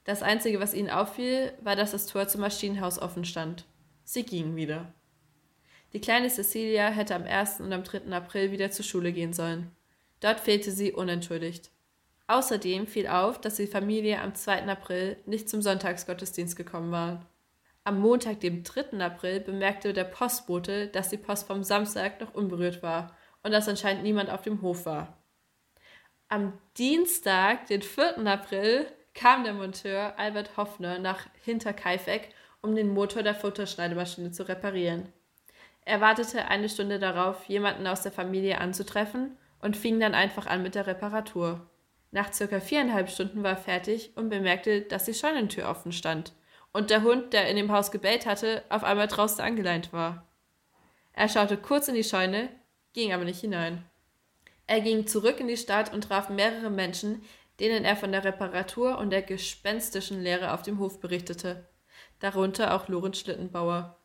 Das Einzige, was ihnen auffiel, war, dass das Tor zum Maschinenhaus offen stand. Sie gingen wieder. Die kleine Cecilia hätte am 1. und am 3. April wieder zur Schule gehen sollen. Dort fehlte sie unentschuldigt. Außerdem fiel auf, dass die Familie am 2. April nicht zum Sonntagsgottesdienst gekommen war. Am Montag, dem 3. April, bemerkte der Postbote, dass die Post vom Samstag noch unberührt war und dass anscheinend niemand auf dem Hof war. Am Dienstag, den 4. April, kam der Monteur Albert Hoffner nach Hinterkaifeck um den Motor der Futterschneidemaschine zu reparieren. Er wartete eine Stunde darauf, jemanden aus der Familie anzutreffen und fing dann einfach an mit der Reparatur. Nach circa viereinhalb Stunden war er fertig und bemerkte, dass die Scheunentür offen stand und der Hund, der in dem Haus gebellt hatte, auf einmal draußen angeleint war. Er schaute kurz in die Scheune, ging aber nicht hinein. Er ging zurück in die Stadt und traf mehrere Menschen, denen er von der Reparatur und der gespenstischen Leere auf dem Hof berichtete darunter auch Lorenz Schlittenbauer.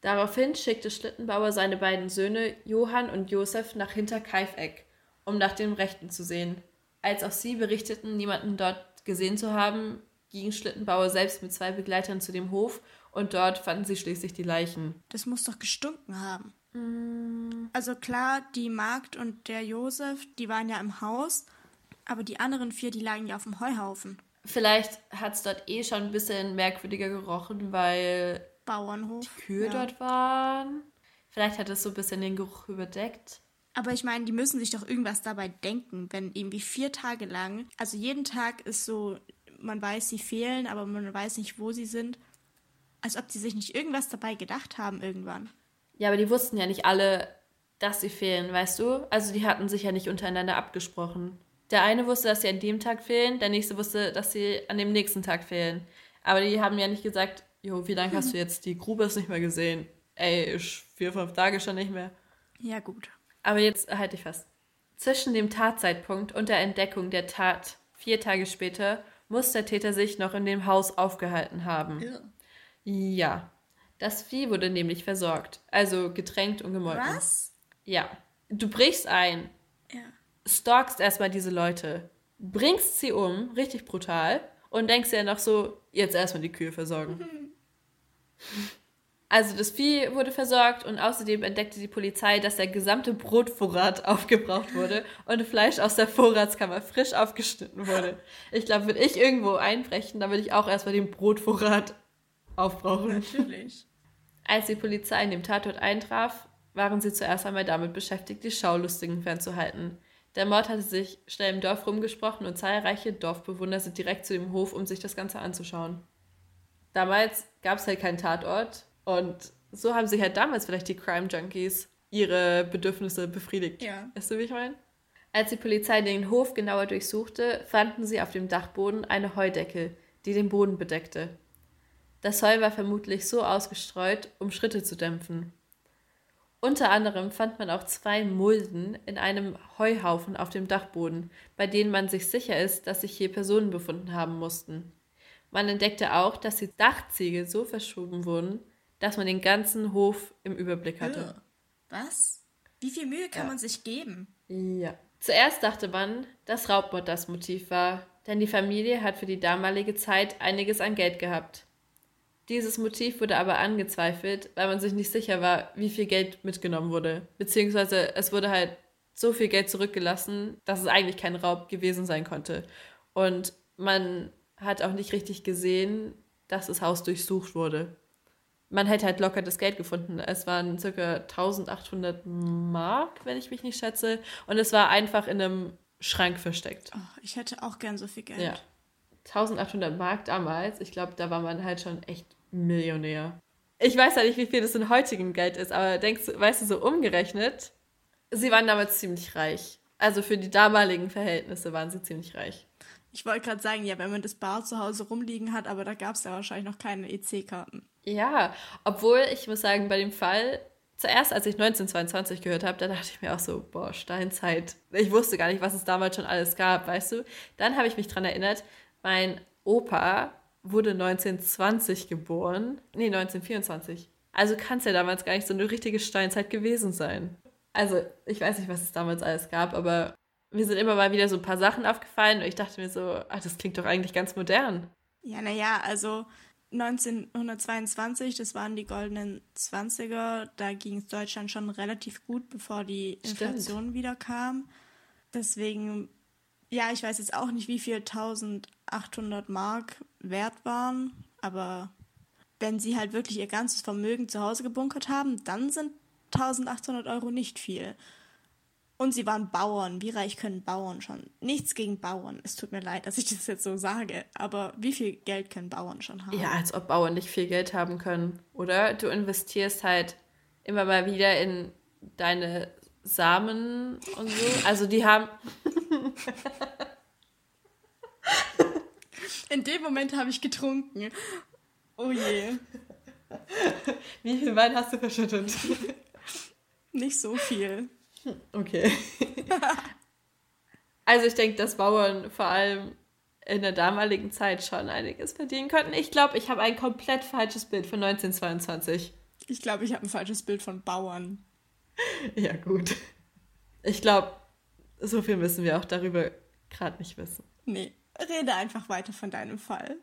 Daraufhin schickte Schlittenbauer seine beiden Söhne Johann und Josef nach Hinterkaifeck, um nach dem Rechten zu sehen. Als auch sie berichteten, niemanden dort gesehen zu haben, ging Schlittenbauer selbst mit zwei Begleitern zu dem Hof und dort fanden sie schließlich die Leichen. Das muss doch gestunken haben. Mm. Also klar, die Magd und der Josef, die waren ja im Haus, aber die anderen vier, die lagen ja auf dem Heuhaufen. Vielleicht hat es dort eh schon ein bisschen merkwürdiger gerochen, weil Bauernhof, die Kühe ja. dort waren. Vielleicht hat es so ein bisschen den Geruch überdeckt. Aber ich meine, die müssen sich doch irgendwas dabei denken, wenn irgendwie vier Tage lang, also jeden Tag ist so, man weiß, sie fehlen, aber man weiß nicht, wo sie sind. Als ob die sich nicht irgendwas dabei gedacht haben irgendwann. Ja, aber die wussten ja nicht alle, dass sie fehlen, weißt du? Also die hatten sich ja nicht untereinander abgesprochen. Der eine wusste, dass sie an dem Tag fehlen, der nächste wusste, dass sie an dem nächsten Tag fehlen. Aber die haben ja nicht gesagt, jo, wie lange hast du jetzt die Grube nicht mehr gesehen? Ey, ich vier, fünf Tage schon nicht mehr. Ja, gut. Aber jetzt halte ich fast. Zwischen dem Tatzeitpunkt und der Entdeckung der Tat vier Tage später muss der Täter sich noch in dem Haus aufgehalten haben. Ja. ja. Das Vieh wurde nämlich versorgt, also getränkt und gemolken. Was? Ja. Du brichst ein, stalkst erstmal diese Leute, bringst sie um, richtig brutal, und denkst dir noch so, jetzt erstmal die Kühe versorgen. Mhm. Also das Vieh wurde versorgt und außerdem entdeckte die Polizei, dass der gesamte Brotvorrat aufgebraucht wurde und Fleisch aus der Vorratskammer frisch aufgeschnitten wurde. Ich glaube, würde ich irgendwo einbrechen, dann würde ich auch erstmal den Brotvorrat aufbrauchen. Natürlich. Als die Polizei in dem Tatort eintraf, waren sie zuerst einmal damit beschäftigt, die Schaulustigen fernzuhalten. Der Mord hatte sich schnell im Dorf rumgesprochen und zahlreiche Dorfbewohner sind direkt zu dem Hof, um sich das Ganze anzuschauen. Damals gab es halt keinen Tatort und so haben sich halt damals vielleicht die Crime Junkies ihre Bedürfnisse befriedigt. Ja. Weißt du, wie ich meine? Als die Polizei den Hof genauer durchsuchte, fanden sie auf dem Dachboden eine Heudecke, die den Boden bedeckte. Das Heu war vermutlich so ausgestreut, um Schritte zu dämpfen. Unter anderem fand man auch zwei Mulden in einem Heuhaufen auf dem Dachboden, bei denen man sich sicher ist, dass sich hier Personen befunden haben mussten. Man entdeckte auch, dass die Dachziegel so verschoben wurden, dass man den ganzen Hof im Überblick hatte. Was? Wie viel Mühe kann ja. man sich geben? Ja. Zuerst dachte man, dass Raubmord das Motiv war, denn die Familie hat für die damalige Zeit einiges an Geld gehabt. Dieses Motiv wurde aber angezweifelt, weil man sich nicht sicher war, wie viel Geld mitgenommen wurde. Beziehungsweise es wurde halt so viel Geld zurückgelassen, dass es eigentlich kein Raub gewesen sein konnte. Und man hat auch nicht richtig gesehen, dass das Haus durchsucht wurde. Man hätte halt locker das Geld gefunden. Es waren ca. 1800 Mark, wenn ich mich nicht schätze. Und es war einfach in einem Schrank versteckt. Oh, ich hätte auch gern so viel Geld. Ja. 1800 Mark damals, ich glaube, da war man halt schon echt Millionär. Ich weiß ja nicht, wie viel das in heutigem Geld ist, aber denkst du, weißt du, so umgerechnet, sie waren damals ziemlich reich. Also für die damaligen Verhältnisse waren sie ziemlich reich. Ich wollte gerade sagen, ja, wenn man das Bar zu Hause rumliegen hat, aber da gab es ja wahrscheinlich noch keine EC-Karten. Ja, obwohl ich muss sagen, bei dem Fall, zuerst als ich 1922 gehört habe, da dachte ich mir auch so, boah, Steinzeit. Ich wusste gar nicht, was es damals schon alles gab, weißt du. Dann habe ich mich daran erinnert, mein Opa wurde 1920 geboren. Nee, 1924. Also kann es ja damals gar nicht so eine richtige Steinzeit gewesen sein. Also, ich weiß nicht, was es damals alles gab, aber mir sind immer mal wieder so ein paar Sachen aufgefallen und ich dachte mir so, ach, das klingt doch eigentlich ganz modern. Ja, naja, also 1922, das waren die goldenen 20er, da ging es Deutschland schon relativ gut, bevor die Inflation Stimmt. wieder kam. Deswegen, ja, ich weiß jetzt auch nicht, wie viel 1800 Mark wert waren, aber wenn sie halt wirklich ihr ganzes Vermögen zu Hause gebunkert haben, dann sind 1800 Euro nicht viel. Und sie waren Bauern. Wie reich können Bauern schon? Nichts gegen Bauern. Es tut mir leid, dass ich das jetzt so sage. Aber wie viel Geld können Bauern schon haben? Ja, als ob Bauern nicht viel Geld haben können. Oder du investierst halt immer mal wieder in deine Samen und so. Also die haben. In dem Moment habe ich getrunken. Oh je. Wie viel Wein hast du verschüttet? Nicht so viel. Okay. also ich denke, dass Bauern vor allem in der damaligen Zeit schon einiges verdienen könnten. Ich glaube, ich habe ein komplett falsches Bild von 1922. Ich glaube, ich habe ein falsches Bild von Bauern. Ja, gut. Ich glaube, so viel müssen wir auch darüber gerade nicht wissen. Nee, rede einfach weiter von deinem Fall.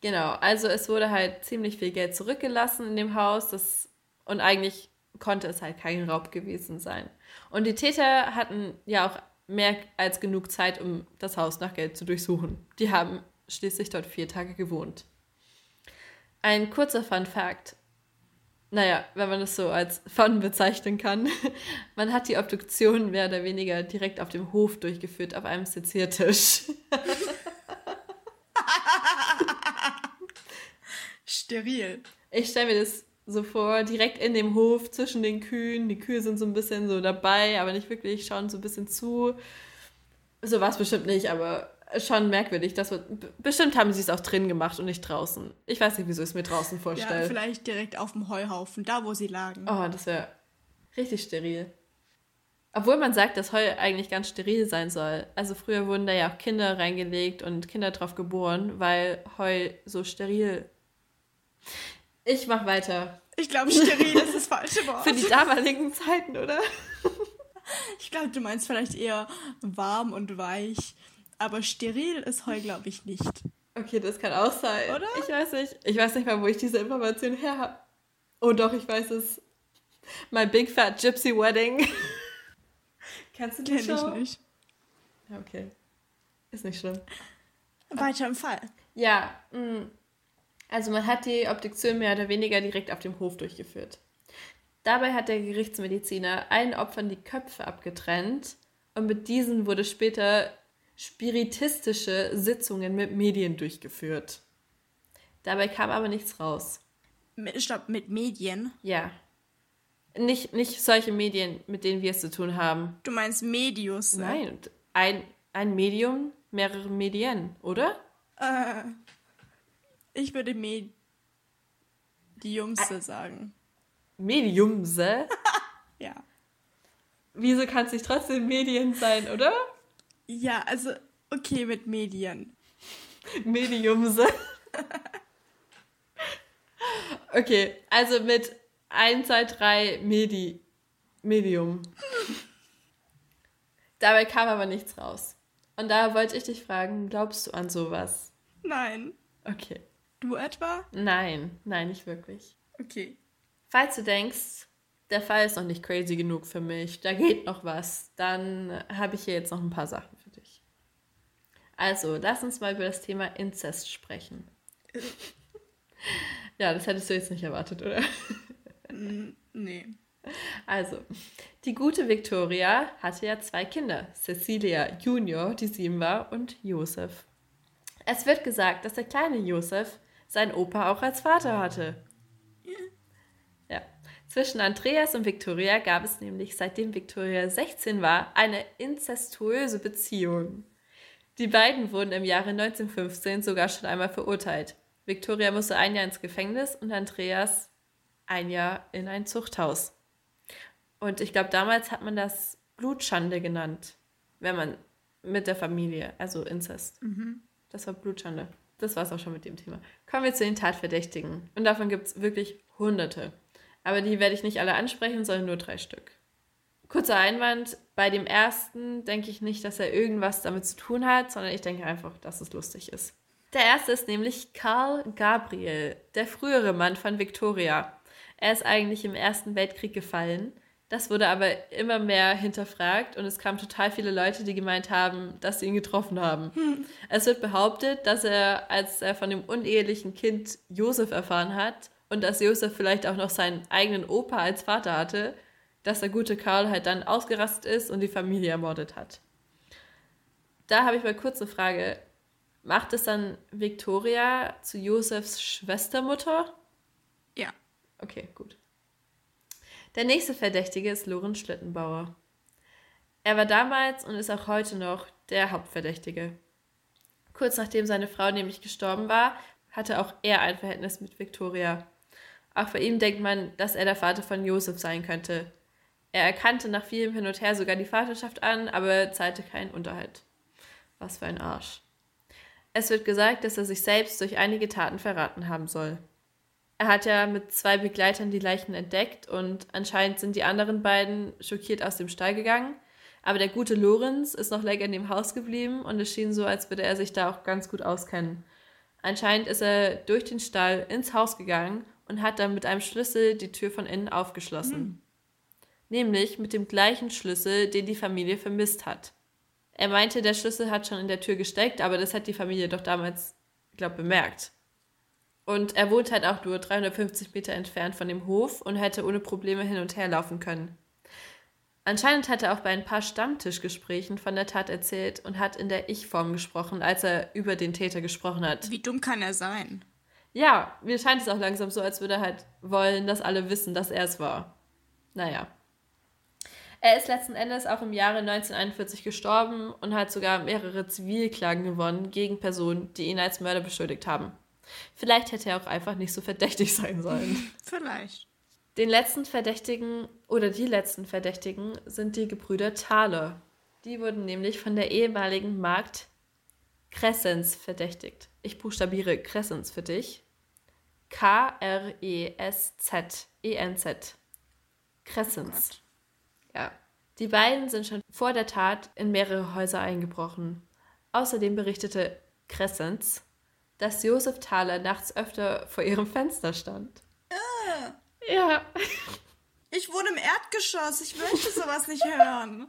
Genau, also es wurde halt ziemlich viel Geld zurückgelassen in dem Haus. Das, und eigentlich konnte es halt kein Raub gewesen sein. Und die Täter hatten ja auch mehr als genug Zeit, um das Haus nach Geld zu durchsuchen. Die haben schließlich dort vier Tage gewohnt. Ein kurzer Fun Fact. Naja, wenn man es so als Fun bezeichnen kann. Man hat die Obduktion mehr oder weniger direkt auf dem Hof durchgeführt, auf einem Seziertisch. Steril. Ich stelle mir das so vor, direkt in dem Hof zwischen den Kühen. Die Kühe sind so ein bisschen so dabei, aber nicht wirklich, schauen so ein bisschen zu. So war es bestimmt nicht, aber schon merkwürdig. Dass wir, bestimmt haben sie es auch drin gemacht und nicht draußen. Ich weiß nicht, wieso ich es mir draußen vorstelle. Ja, vielleicht direkt auf dem Heuhaufen, da wo sie lagen. Oh, das wäre richtig steril. Obwohl man sagt, dass Heu eigentlich ganz steril sein soll. Also früher wurden da ja auch Kinder reingelegt und Kinder drauf geboren, weil Heu so steril. Ich mach weiter. Ich glaube, steril ist das falsche Wort. Für die damaligen Zeiten, oder? Ich glaube, du meinst vielleicht eher warm und weich. Aber steril ist Heu, glaube ich, nicht. Okay, das kann auch sein. Oder? Ich weiß nicht. Ich weiß nicht mal, wo ich diese Information her habe. Oh doch, ich weiß es. My Big Fat Gypsy Wedding. Kennst du die Kenn Show? ich nicht. Ja, okay. Ist nicht schlimm. Weiter im Fall. Ja, mh, mm. Also man hat die Obduktion mehr oder weniger direkt auf dem Hof durchgeführt. Dabei hat der Gerichtsmediziner allen Opfern die Köpfe abgetrennt und mit diesen wurde später spiritistische Sitzungen mit Medien durchgeführt. Dabei kam aber nichts raus. Mit, stopp, mit Medien? Ja. Nicht, nicht solche Medien, mit denen wir es zu tun haben. Du meinst Medius? Ne? Nein, ein, ein Medium, mehrere Medien, oder? Äh, ich würde Mediumse ah. sagen. Mediumse? ja. Wieso kann es nicht trotzdem Medien sein, oder? Ja, also okay mit Medien. Mediumse. okay, also mit 1, 2, 3 Medi. Medium. Dabei kam aber nichts raus. Und da wollte ich dich fragen, glaubst du an sowas? Nein. Okay. Du etwa? Nein, nein, nicht wirklich. Okay. Falls du denkst, der Fall ist noch nicht crazy genug für mich, da geht noch was, dann habe ich hier jetzt noch ein paar Sachen für dich. Also, lass uns mal über das Thema Inzest sprechen. ja, das hättest du jetzt nicht erwartet, oder? nee. Also, die gute Victoria hatte ja zwei Kinder, Cecilia Junior, die sieben war, und Josef. Es wird gesagt, dass der kleine Josef seinen Opa auch als Vater hatte. Ja. Zwischen Andreas und Victoria gab es nämlich, seitdem Victoria 16 war, eine inzestuöse Beziehung. Die beiden wurden im Jahre 1915 sogar schon einmal verurteilt. Victoria musste ein Jahr ins Gefängnis und Andreas ein Jahr in ein Zuchthaus. Und ich glaube, damals hat man das Blutschande genannt, wenn man mit der Familie, also Inzest. Mhm. Das war Blutschande. Das war es auch schon mit dem Thema. Kommen wir zu den Tatverdächtigen. Und davon gibt es wirklich Hunderte. Aber die werde ich nicht alle ansprechen, sondern nur drei Stück. Kurzer Einwand, bei dem ersten denke ich nicht, dass er irgendwas damit zu tun hat, sondern ich denke einfach, dass es lustig ist. Der erste ist nämlich Karl Gabriel, der frühere Mann von Victoria. Er ist eigentlich im Ersten Weltkrieg gefallen das wurde aber immer mehr hinterfragt und es kamen total viele Leute, die gemeint haben, dass sie ihn getroffen haben. Hm. Es wird behauptet, dass er, als er von dem unehelichen Kind Josef erfahren hat und dass Josef vielleicht auch noch seinen eigenen Opa als Vater hatte, dass der gute Karl halt dann ausgerastet ist und die Familie ermordet hat. Da habe ich mal kurz eine Frage. Macht es dann Victoria zu Josefs Schwestermutter? Ja. Okay, gut. Der nächste Verdächtige ist Lorenz Schlittenbauer. Er war damals und ist auch heute noch der Hauptverdächtige. Kurz nachdem seine Frau nämlich gestorben war, hatte auch er ein Verhältnis mit Victoria. Auch bei ihm denkt man, dass er der Vater von Josef sein könnte. Er erkannte nach vielem Hin und Her sogar die Vaterschaft an, aber zahlte keinen Unterhalt. Was für ein Arsch. Es wird gesagt, dass er sich selbst durch einige Taten verraten haben soll. Er hat ja mit zwei Begleitern die Leichen entdeckt und anscheinend sind die anderen beiden schockiert aus dem Stall gegangen. Aber der gute Lorenz ist noch länger in dem Haus geblieben und es schien so, als würde er sich da auch ganz gut auskennen. Anscheinend ist er durch den Stall ins Haus gegangen und hat dann mit einem Schlüssel die Tür von innen aufgeschlossen. Mhm. Nämlich mit dem gleichen Schlüssel, den die Familie vermisst hat. Er meinte, der Schlüssel hat schon in der Tür gesteckt, aber das hat die Familie doch damals, glaube bemerkt. Und er wohnt halt auch nur 350 Meter entfernt von dem Hof und hätte ohne Probleme hin und her laufen können. Anscheinend hat er auch bei ein paar Stammtischgesprächen von der Tat erzählt und hat in der Ich-Form gesprochen, als er über den Täter gesprochen hat. Wie dumm kann er sein? Ja, mir scheint es auch langsam so, als würde er halt wollen, dass alle wissen, dass er es war. Naja. Er ist letzten Endes auch im Jahre 1941 gestorben und hat sogar mehrere Zivilklagen gewonnen gegen Personen, die ihn als Mörder beschuldigt haben. Vielleicht hätte er auch einfach nicht so verdächtig sein sollen. Vielleicht. Den letzten Verdächtigen oder die letzten Verdächtigen sind die Gebrüder Thaler. Die wurden nämlich von der ehemaligen Magd Crescens verdächtigt. Ich buchstabiere Crescens für dich. K-R-E-S-Z-E-N-Z. Crescens. Oh ja. Die beiden sind schon vor der Tat in mehrere Häuser eingebrochen. Außerdem berichtete Crescens, dass Josef Thaler nachts öfter vor ihrem Fenster stand. Äh. Ja. Ich wohne im Erdgeschoss. Ich möchte sowas nicht hören.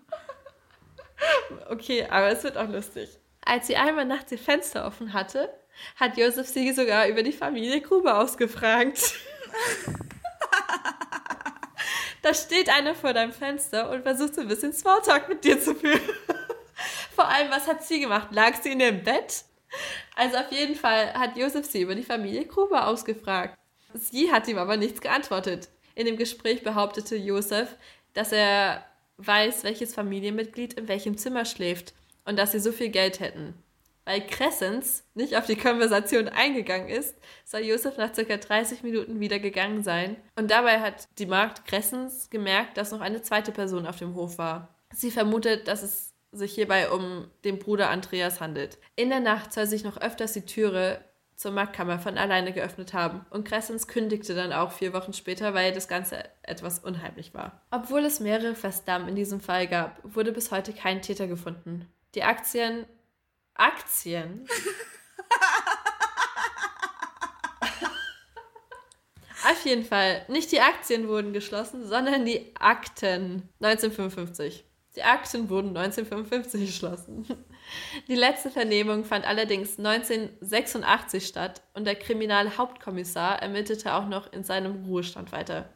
Okay, aber es wird auch lustig. Als sie einmal nachts ihr Fenster offen hatte, hat Josef sie sogar über die Familie Gruber ausgefragt. da steht einer vor deinem Fenster und versucht so ein bisschen Smalltalk mit dir zu führen. Vor allem, was hat sie gemacht? Lag sie in dem Bett? Also auf jeden Fall hat Josef sie über die Familie Gruber ausgefragt. Sie hat ihm aber nichts geantwortet. In dem Gespräch behauptete Josef, dass er weiß, welches Familienmitglied in welchem Zimmer schläft und dass sie so viel Geld hätten. Weil Crescens nicht auf die Konversation eingegangen ist, soll Josef nach circa 30 Minuten wieder gegangen sein. Und dabei hat die Magd Crescens gemerkt, dass noch eine zweite Person auf dem Hof war. Sie vermutet, dass es sich hierbei um den Bruder Andreas handelt. In der Nacht soll sich noch öfters die Türe zur Marktkammer von alleine geöffnet haben und Cressens kündigte dann auch vier Wochen später, weil das Ganze etwas unheimlich war. Obwohl es mehrere Festnahmen in diesem Fall gab, wurde bis heute kein Täter gefunden. Die Aktien. Aktien? Auf jeden Fall. Nicht die Aktien wurden geschlossen, sondern die Akten 1955. Die Akten wurden 1955 geschlossen. Die letzte Vernehmung fand allerdings 1986 statt und der Kriminalhauptkommissar ermittelte auch noch in seinem Ruhestand weiter.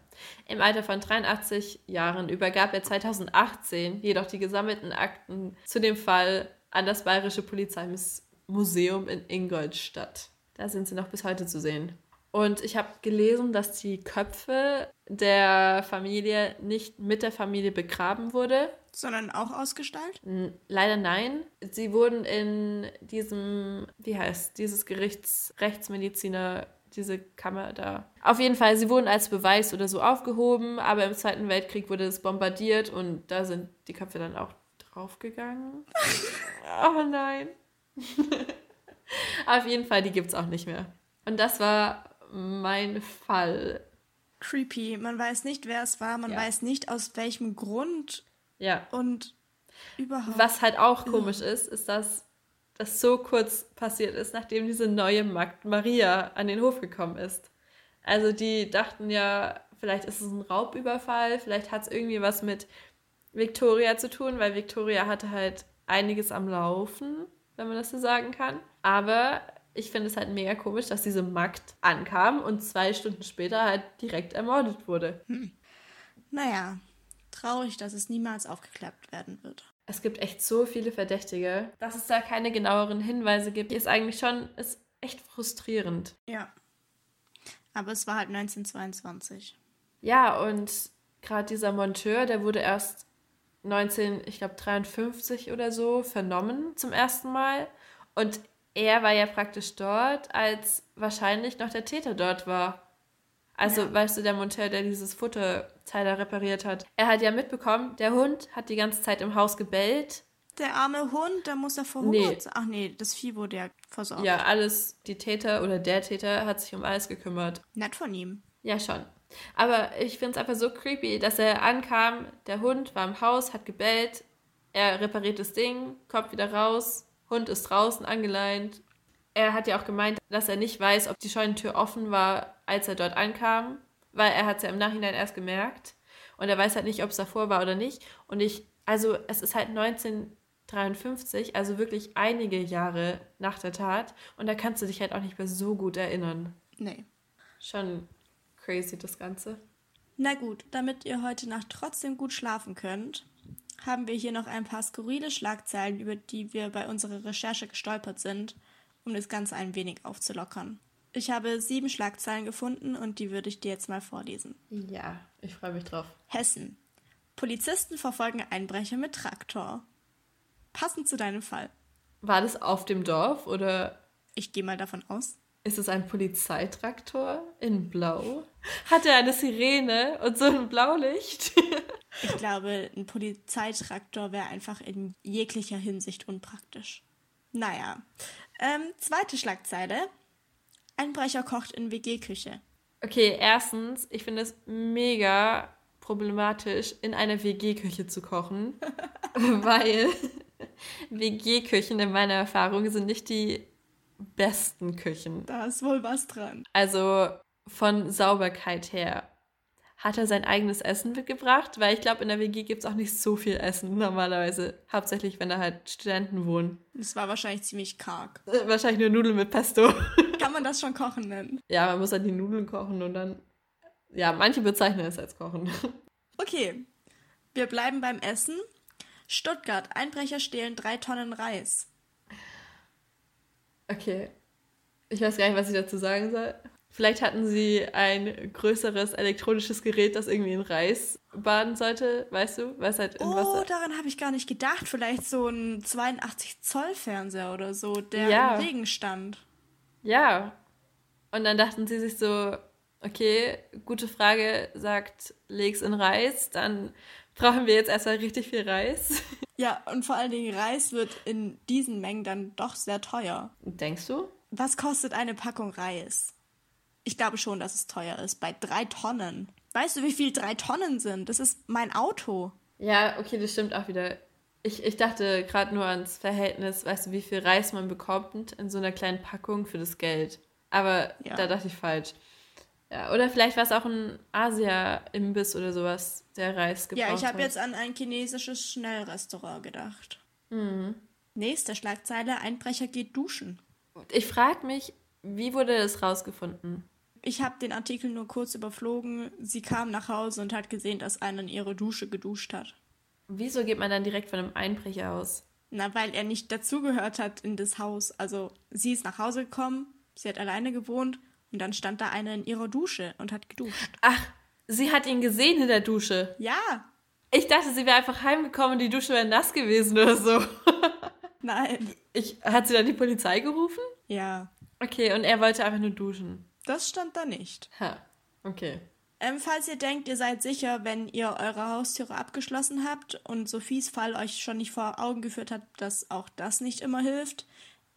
Im Alter von 83 Jahren übergab er 2018 jedoch die gesammelten Akten zu dem Fall an das Bayerische Polizeimuseum in Ingolstadt. Da sind sie noch bis heute zu sehen. Und ich habe gelesen, dass die Köpfe der Familie nicht mit der Familie begraben wurde. Sondern auch ausgestaltet? Leider nein. Sie wurden in diesem, wie heißt, dieses Gerichtsrechtsmediziner, diese Kammer da. Auf jeden Fall, sie wurden als Beweis oder so aufgehoben, aber im Zweiten Weltkrieg wurde es bombardiert und da sind die Köpfe dann auch draufgegangen. oh nein. Auf jeden Fall, die gibt es auch nicht mehr. Und das war mein Fall. Creepy. Man weiß nicht, wer es war, man ja. weiß nicht, aus welchem Grund. Ja. Und überhaupt. Was halt auch komisch ist, ist, dass das so kurz passiert ist, nachdem diese neue Magd Maria an den Hof gekommen ist. Also die dachten ja, vielleicht ist es ein Raubüberfall, vielleicht hat es irgendwie was mit Victoria zu tun, weil Victoria hatte halt einiges am Laufen, wenn man das so sagen kann. Aber ich finde es halt mega komisch, dass diese Magd ankam und zwei Stunden später halt direkt ermordet wurde. Hm. Naja, traurig, dass es niemals aufgeklärt werden wird. Es gibt echt so viele Verdächtige. Dass es da keine genaueren Hinweise gibt, ist eigentlich schon ist echt frustrierend. Ja. Aber es war halt 1922. Ja, und gerade dieser Monteur, der wurde erst 19, ich glaube 53 oder so vernommen zum ersten Mal. Und er war ja praktisch dort, als wahrscheinlich noch der Täter dort war. Also, ja. weißt du, der Monteur, der dieses Futterteil da repariert hat. Er hat ja mitbekommen, der Hund hat die ganze Zeit im Haus gebellt. Der arme Hund, der muss ja verhungert nee. Ach nee, das Vieh wurde ja versorgt. Ja, alles, die Täter oder der Täter hat sich um alles gekümmert. Nett von ihm. Ja, schon. Aber ich finde es einfach so creepy, dass er ankam, der Hund war im Haus, hat gebellt, er repariert das Ding, kommt wieder raus, Hund ist draußen angeleint. Er hat ja auch gemeint, dass er nicht weiß, ob die Scheunentür offen war, als er dort ankam, weil er hat es ja im Nachhinein erst gemerkt. Und er weiß halt nicht, ob es davor war oder nicht. Und ich, also es ist halt 1953, also wirklich einige Jahre nach der Tat. Und da kannst du dich halt auch nicht mehr so gut erinnern. Nee. Schon crazy das Ganze. Na gut, damit ihr heute Nacht trotzdem gut schlafen könnt, haben wir hier noch ein paar skurrile Schlagzeilen, über die wir bei unserer Recherche gestolpert sind, um das Ganze ein wenig aufzulockern. Ich habe sieben Schlagzeilen gefunden und die würde ich dir jetzt mal vorlesen. Ja, ich freue mich drauf. Hessen. Polizisten verfolgen Einbrecher mit Traktor. Passend zu deinem Fall. War das auf dem Dorf oder? Ich gehe mal davon aus. Ist es ein Polizeitraktor in Blau? Hat er eine Sirene und so ein Blaulicht? Ich glaube, ein Polizeitraktor wäre einfach in jeglicher Hinsicht unpraktisch. Naja. Ähm, zweite Schlagzeile. Einbrecher kocht in WG-Küche. Okay, erstens, ich finde es mega problematisch, in einer WG-Küche zu kochen, weil WG-Küchen in meiner Erfahrung sind nicht die besten Küchen. Da ist wohl was dran. Also von Sauberkeit her hat er sein eigenes Essen mitgebracht, weil ich glaube, in der WG gibt es auch nicht so viel Essen normalerweise. Hauptsächlich, wenn da halt Studenten wohnen. Das war wahrscheinlich ziemlich karg. Äh, wahrscheinlich nur Nudeln mit Pesto. Kann man das schon kochen nennen? Ja, man muss dann die Nudeln kochen und dann. Ja, manche bezeichnen es als Kochen. Okay, wir bleiben beim Essen. Stuttgart, Einbrecher stehlen drei Tonnen Reis. Okay. Ich weiß gar nicht, was ich dazu sagen soll. Vielleicht hatten sie ein größeres elektronisches Gerät, das irgendwie in Reis baden sollte, weißt du? Was halt in oh, Wasser. daran habe ich gar nicht gedacht. Vielleicht so ein 82 Zoll Fernseher oder so, der ja. im Regen stand. Ja. Und dann dachten sie sich so, okay, gute Frage, sagt, leg's in Reis, dann brauchen wir jetzt erstmal richtig viel Reis. Ja, und vor allen Dingen Reis wird in diesen Mengen dann doch sehr teuer. Denkst du? Was kostet eine Packung Reis? Ich glaube schon, dass es teuer ist. Bei drei Tonnen. Weißt du, wie viel drei Tonnen sind? Das ist mein Auto. Ja, okay, das stimmt auch wieder. Ich, ich dachte gerade nur ans Verhältnis, weißt du, wie viel Reis man bekommt in so einer kleinen Packung für das Geld. Aber ja. da dachte ich falsch. Ja, oder vielleicht war es auch ein Asia-Imbiss oder sowas, der Reis gebraucht Ja, ich habe jetzt an ein chinesisches Schnellrestaurant gedacht. Mhm. Nächste Schlagzeile: Einbrecher geht duschen. Ich frage mich, wie wurde das rausgefunden? Ich habe den Artikel nur kurz überflogen. Sie kam nach Hause und hat gesehen, dass einer in ihre Dusche geduscht hat. Wieso geht man dann direkt von einem Einbrecher aus? Na, weil er nicht dazugehört hat in das Haus. Also sie ist nach Hause gekommen, sie hat alleine gewohnt und dann stand da einer in ihrer Dusche und hat geduscht. Ach, sie hat ihn gesehen in der Dusche. Ja. Ich dachte, sie wäre einfach heimgekommen und die Dusche wäre nass gewesen oder so. Nein. Ich, hat sie dann die Polizei gerufen? Ja. Okay, und er wollte einfach nur duschen. Das stand da nicht. Ha, okay. Ähm, falls ihr denkt, ihr seid sicher, wenn ihr eure Haustüre abgeschlossen habt und Sophies Fall euch schon nicht vor Augen geführt hat, dass auch das nicht immer hilft.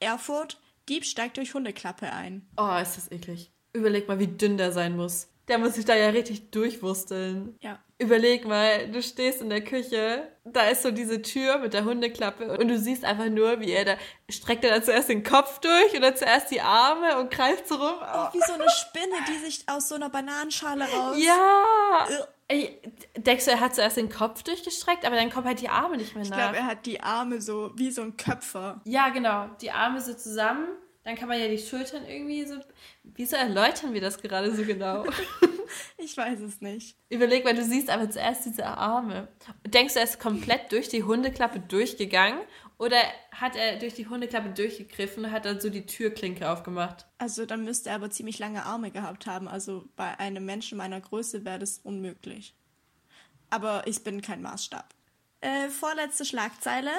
Erfurt, Dieb steigt durch Hundeklappe ein. Oh, ist das eklig. Überleg mal, wie dünn der sein muss. Der muss sich da ja richtig durchwursteln. Ja. Überleg mal, du stehst in der Küche, da ist so diese Tür mit der Hundeklappe und du siehst einfach nur, wie er da streckt er da zuerst den Kopf durch oder zuerst die Arme und greift so rum. Oh. Wie so eine Spinne, die sich aus so einer Bananenschale raus. Ja! Ey, denkst du, er hat zuerst den Kopf durchgestreckt, aber dann kommen halt die Arme nicht mehr nach. Ich glaube, er hat die Arme so wie so ein Köpfer. Ja, genau. Die Arme so zusammen dann kann man ja die Schultern irgendwie so. Wieso erläutern wir das gerade so genau? ich weiß es nicht. Überleg mal, du siehst aber zuerst diese Arme. Und denkst du, er ist komplett durch die Hundeklappe durchgegangen? Oder hat er durch die Hundeklappe durchgegriffen und hat dann so die Türklinke aufgemacht? Also dann müsste er aber ziemlich lange Arme gehabt haben. Also bei einem Menschen meiner Größe wäre das unmöglich. Aber ich bin kein Maßstab. Äh, vorletzte Schlagzeile.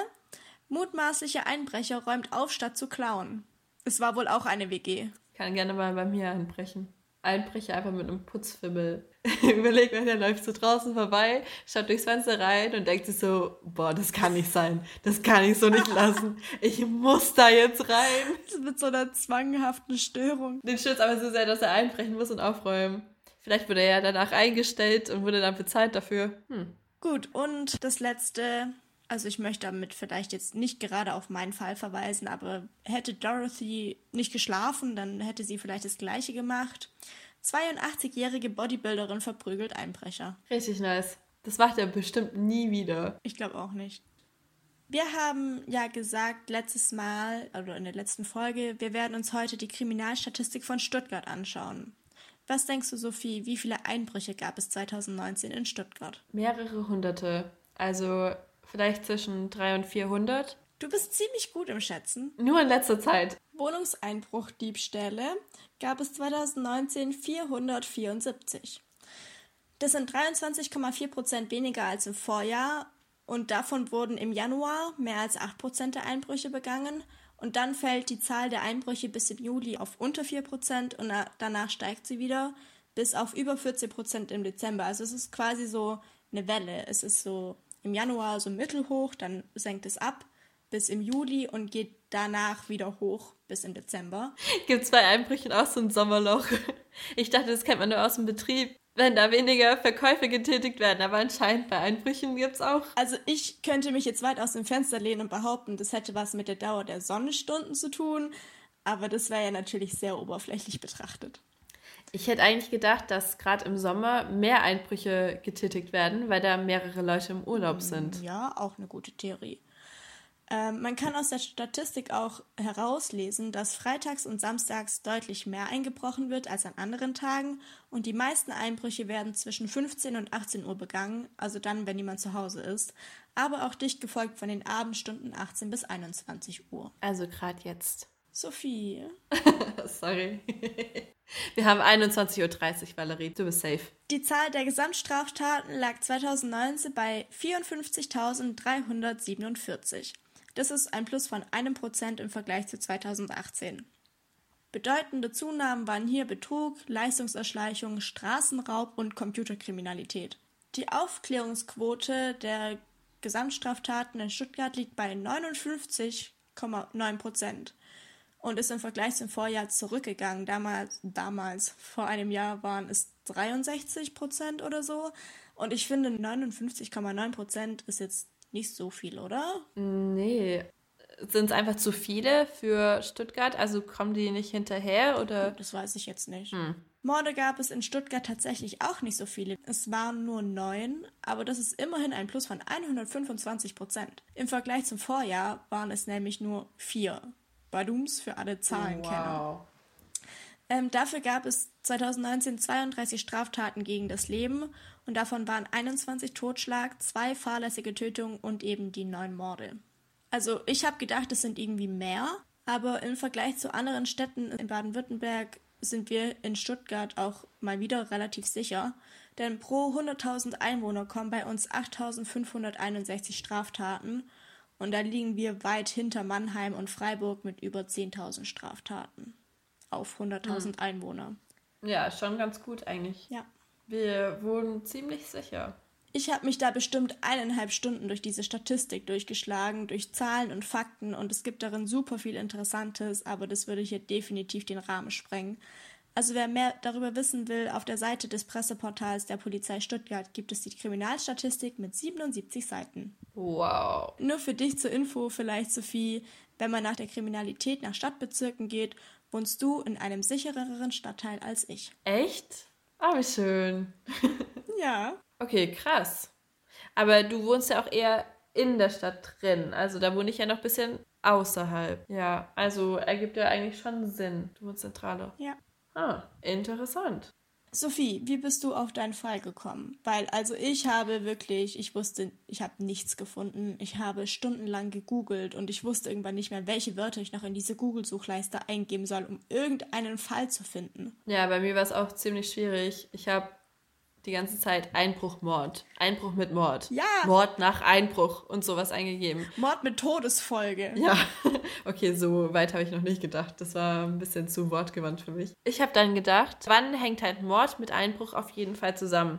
Mutmaßlicher Einbrecher räumt auf, statt zu klauen. Es war wohl auch eine WG. Kann gerne mal bei mir einbrechen. Einbrecher einfach mit einem Putzfimmel. Überleg mal, der läuft so draußen vorbei, schaut durchs Fenster rein und denkt sich so, boah, das kann nicht sein. Das kann ich so nicht lassen. Ich muss da jetzt rein. Mit so einer zwanghaften Störung. Den stürzt aber so sehr, dass er einbrechen muss und aufräumen. Vielleicht wurde er ja danach eingestellt und wurde dann bezahlt dafür. Hm. Gut, und das letzte, also ich möchte damit vielleicht jetzt nicht gerade auf meinen Fall verweisen, aber hätte Dorothy nicht geschlafen, dann hätte sie vielleicht das gleiche gemacht. 82-jährige Bodybuilderin verprügelt Einbrecher. Richtig nice. Das macht er bestimmt nie wieder. Ich glaube auch nicht. Wir haben ja gesagt letztes Mal, oder in der letzten Folge, wir werden uns heute die Kriminalstatistik von Stuttgart anschauen. Was denkst du, Sophie, wie viele Einbrüche gab es 2019 in Stuttgart? Mehrere hunderte. Also Vielleicht zwischen 300 und 400. Du bist ziemlich gut im Schätzen. Nur in letzter Zeit. Wohnungseinbruchdiebstähle gab es 2019 474. Das sind 23,4 Prozent weniger als im Vorjahr und davon wurden im Januar mehr als 8 Prozent der Einbrüche begangen und dann fällt die Zahl der Einbrüche bis im Juli auf unter 4 Prozent und danach steigt sie wieder bis auf über 14 Prozent im Dezember. Also es ist quasi so eine Welle. Es ist so im Januar so mittelhoch, dann senkt es ab bis im Juli und geht danach wieder hoch bis im Dezember. Gibt es bei Einbrüchen auch so ein Sommerloch? Ich dachte, das kennt man nur aus dem Betrieb, wenn da weniger Verkäufe getätigt werden, aber anscheinend bei Einbrüchen gibt es auch. Also ich könnte mich jetzt weit aus dem Fenster lehnen und behaupten, das hätte was mit der Dauer der Sonnenstunden zu tun, aber das wäre ja natürlich sehr oberflächlich betrachtet. Ich hätte eigentlich gedacht, dass gerade im Sommer mehr Einbrüche getätigt werden, weil da mehrere Leute im Urlaub hm, sind. Ja, auch eine gute Theorie. Ähm, man kann aus der Statistik auch herauslesen, dass freitags und samstags deutlich mehr eingebrochen wird als an anderen Tagen und die meisten Einbrüche werden zwischen 15 und 18 Uhr begangen, also dann, wenn niemand zu Hause ist, aber auch dicht gefolgt von den Abendstunden 18 bis 21 Uhr. Also gerade jetzt. Sophie. Sorry. Wir haben 21.30 Uhr, Valerie. Du bist safe. Die Zahl der Gesamtstraftaten lag 2019 bei 54.347. Das ist ein Plus von einem Prozent im Vergleich zu 2018. Bedeutende Zunahmen waren hier Betrug, Leistungserschleichung, Straßenraub und Computerkriminalität. Die Aufklärungsquote der Gesamtstraftaten in Stuttgart liegt bei 59,9 Prozent und ist im Vergleich zum Vorjahr zurückgegangen. Damals, damals, vor einem Jahr waren es 63 Prozent oder so. Und ich finde 59,9 Prozent ist jetzt nicht so viel, oder? Nee. sind es einfach zu viele für Stuttgart? Also kommen die nicht hinterher oder? Das weiß ich jetzt nicht. Hm. Morde gab es in Stuttgart tatsächlich auch nicht so viele. Es waren nur neun, aber das ist immerhin ein Plus von 125 Prozent. Im Vergleich zum Vorjahr waren es nämlich nur vier. Badums für alle Zahlenkenner. Wow. Ähm, dafür gab es 2019 32 Straftaten gegen das Leben und davon waren 21 Totschlag, zwei fahrlässige Tötungen und eben die neun Morde. Also ich habe gedacht, es sind irgendwie mehr, aber im Vergleich zu anderen Städten in Baden-Württemberg sind wir in Stuttgart auch mal wieder relativ sicher, denn pro 100.000 Einwohner kommen bei uns 8.561 Straftaten und da liegen wir weit hinter Mannheim und Freiburg mit über 10.000 Straftaten auf 100.000 hm. Einwohner. Ja, schon ganz gut eigentlich. Ja. Wir wurden ziemlich sicher. Ich habe mich da bestimmt eineinhalb Stunden durch diese Statistik durchgeschlagen, durch Zahlen und Fakten und es gibt darin super viel Interessantes, aber das würde hier definitiv den Rahmen sprengen. Also wer mehr darüber wissen will, auf der Seite des Presseportals der Polizei Stuttgart gibt es die Kriminalstatistik mit 77 Seiten. Wow. Nur für dich zur Info vielleicht, Sophie, wenn man nach der Kriminalität nach Stadtbezirken geht, wohnst du in einem sichereren Stadtteil als ich. Echt? Ah, wie schön. ja. Okay, krass. Aber du wohnst ja auch eher in der Stadt drin. Also da wohne ich ja noch ein bisschen außerhalb. Ja, also ergibt ja eigentlich schon Sinn. Du wohnst zentraler. Ja. Ah, interessant. Sophie, wie bist du auf deinen Fall gekommen? Weil also ich habe wirklich, ich wusste, ich habe nichts gefunden. Ich habe stundenlang gegoogelt und ich wusste irgendwann nicht mehr, welche Wörter ich noch in diese Google-Suchleiste eingeben soll, um irgendeinen Fall zu finden. Ja, bei mir war es auch ziemlich schwierig. Ich habe die ganze Zeit Einbruch, Mord. Einbruch mit Mord. Ja. Mord nach Einbruch und sowas eingegeben. Mord mit Todesfolge. Ja. Okay, so weit habe ich noch nicht gedacht. Das war ein bisschen zu wortgewandt für mich. Ich habe dann gedacht, wann hängt halt Mord mit Einbruch auf jeden Fall zusammen?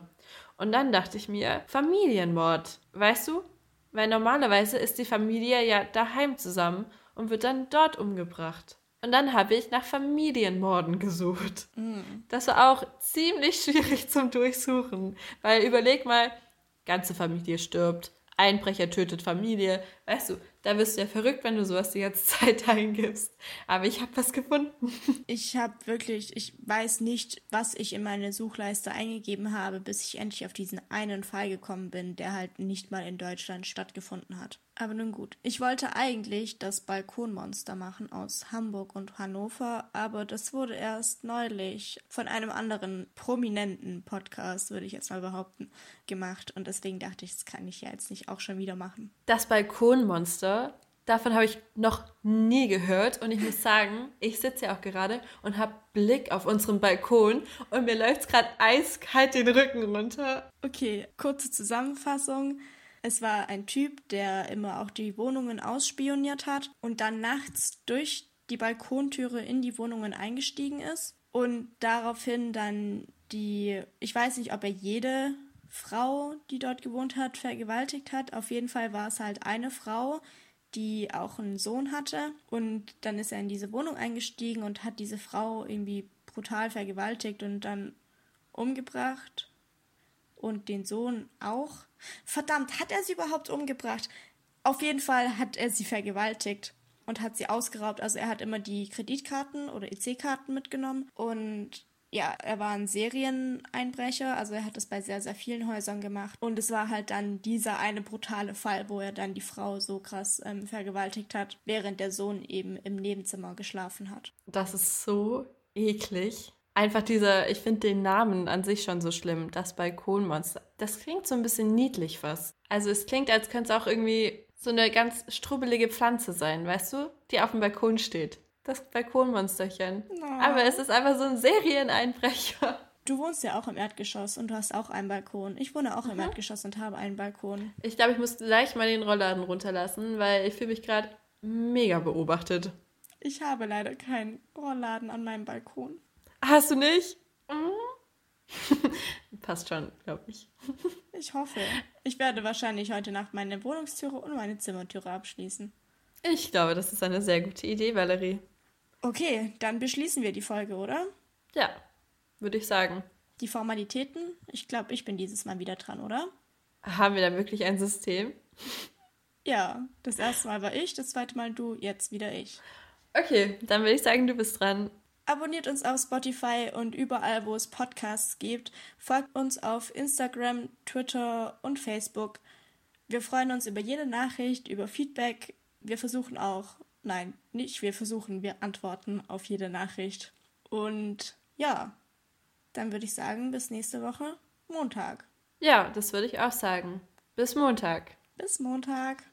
Und dann dachte ich mir, Familienmord. Weißt du? Weil normalerweise ist die Familie ja daheim zusammen und wird dann dort umgebracht. Und dann habe ich nach Familienmorden gesucht. Mhm. Das war auch ziemlich schwierig zum Durchsuchen, weil überleg mal, ganze Familie stirbt, Einbrecher tötet Familie. Weißt du, da wirst du ja verrückt, wenn du sowas die ganze Zeit eingibst. Aber ich habe was gefunden. Ich habe wirklich, ich weiß nicht, was ich in meine Suchleiste eingegeben habe, bis ich endlich auf diesen einen Fall gekommen bin, der halt nicht mal in Deutschland stattgefunden hat. Aber nun gut. Ich wollte eigentlich das Balkonmonster machen aus Hamburg und Hannover, aber das wurde erst neulich von einem anderen prominenten Podcast, würde ich jetzt mal behaupten, gemacht. Und deswegen dachte ich, das kann ich ja jetzt nicht auch schon wieder machen. Das Balkonmonster, davon habe ich noch nie gehört. Und ich muss sagen, ich sitze ja auch gerade und habe Blick auf unseren Balkon und mir läuft es gerade eiskalt den Rücken runter. Okay, kurze Zusammenfassung. Es war ein Typ, der immer auch die Wohnungen ausspioniert hat und dann nachts durch die Balkontüre in die Wohnungen eingestiegen ist und daraufhin dann die, ich weiß nicht, ob er jede Frau, die dort gewohnt hat, vergewaltigt hat. Auf jeden Fall war es halt eine Frau, die auch einen Sohn hatte. Und dann ist er in diese Wohnung eingestiegen und hat diese Frau irgendwie brutal vergewaltigt und dann umgebracht. Und den Sohn auch. Verdammt, hat er sie überhaupt umgebracht? Auf jeden Fall hat er sie vergewaltigt und hat sie ausgeraubt. Also er hat immer die Kreditkarten oder EC-Karten mitgenommen und ja, er war ein Serieneinbrecher, also er hat das bei sehr, sehr vielen Häusern gemacht. Und es war halt dann dieser eine brutale Fall, wo er dann die Frau so krass ähm, vergewaltigt hat, während der Sohn eben im Nebenzimmer geschlafen hat. Das ist so eklig. Einfach dieser, ich finde den Namen an sich schon so schlimm, das Balkonmonster. Das klingt so ein bisschen niedlich fast. Also es klingt, als könnte es auch irgendwie so eine ganz strubbelige Pflanze sein, weißt du, die auf dem Balkon steht. Das Balkonmonsterchen. No. Aber es ist einfach so ein Serieneinbrecher. Du wohnst ja auch im Erdgeschoss und du hast auch einen Balkon. Ich wohne auch mhm. im Erdgeschoss und habe einen Balkon. Ich glaube, ich muss gleich mal den Rollladen runterlassen, weil ich fühle mich gerade mega beobachtet. Ich habe leider keinen Rollladen an meinem Balkon. Hast du nicht? Mhm. Passt schon, glaube ich. ich hoffe. Ich werde wahrscheinlich heute Nacht meine Wohnungstüre und meine Zimmertüre abschließen. Ich glaube, das ist eine sehr gute Idee, Valerie. Okay, dann beschließen wir die Folge, oder? Ja, würde ich sagen. Die Formalitäten? Ich glaube, ich bin dieses Mal wieder dran, oder? Haben wir da wirklich ein System? Ja, das erste Mal war ich, das zweite Mal du, jetzt wieder ich. Okay, dann würde ich sagen, du bist dran. Abonniert uns auf Spotify und überall, wo es Podcasts gibt. Folgt uns auf Instagram, Twitter und Facebook. Wir freuen uns über jede Nachricht, über Feedback. Wir versuchen auch, nein, nicht wir versuchen, wir antworten auf jede Nachricht. Und ja, dann würde ich sagen, bis nächste Woche, Montag. Ja, das würde ich auch sagen. Bis Montag. Bis Montag.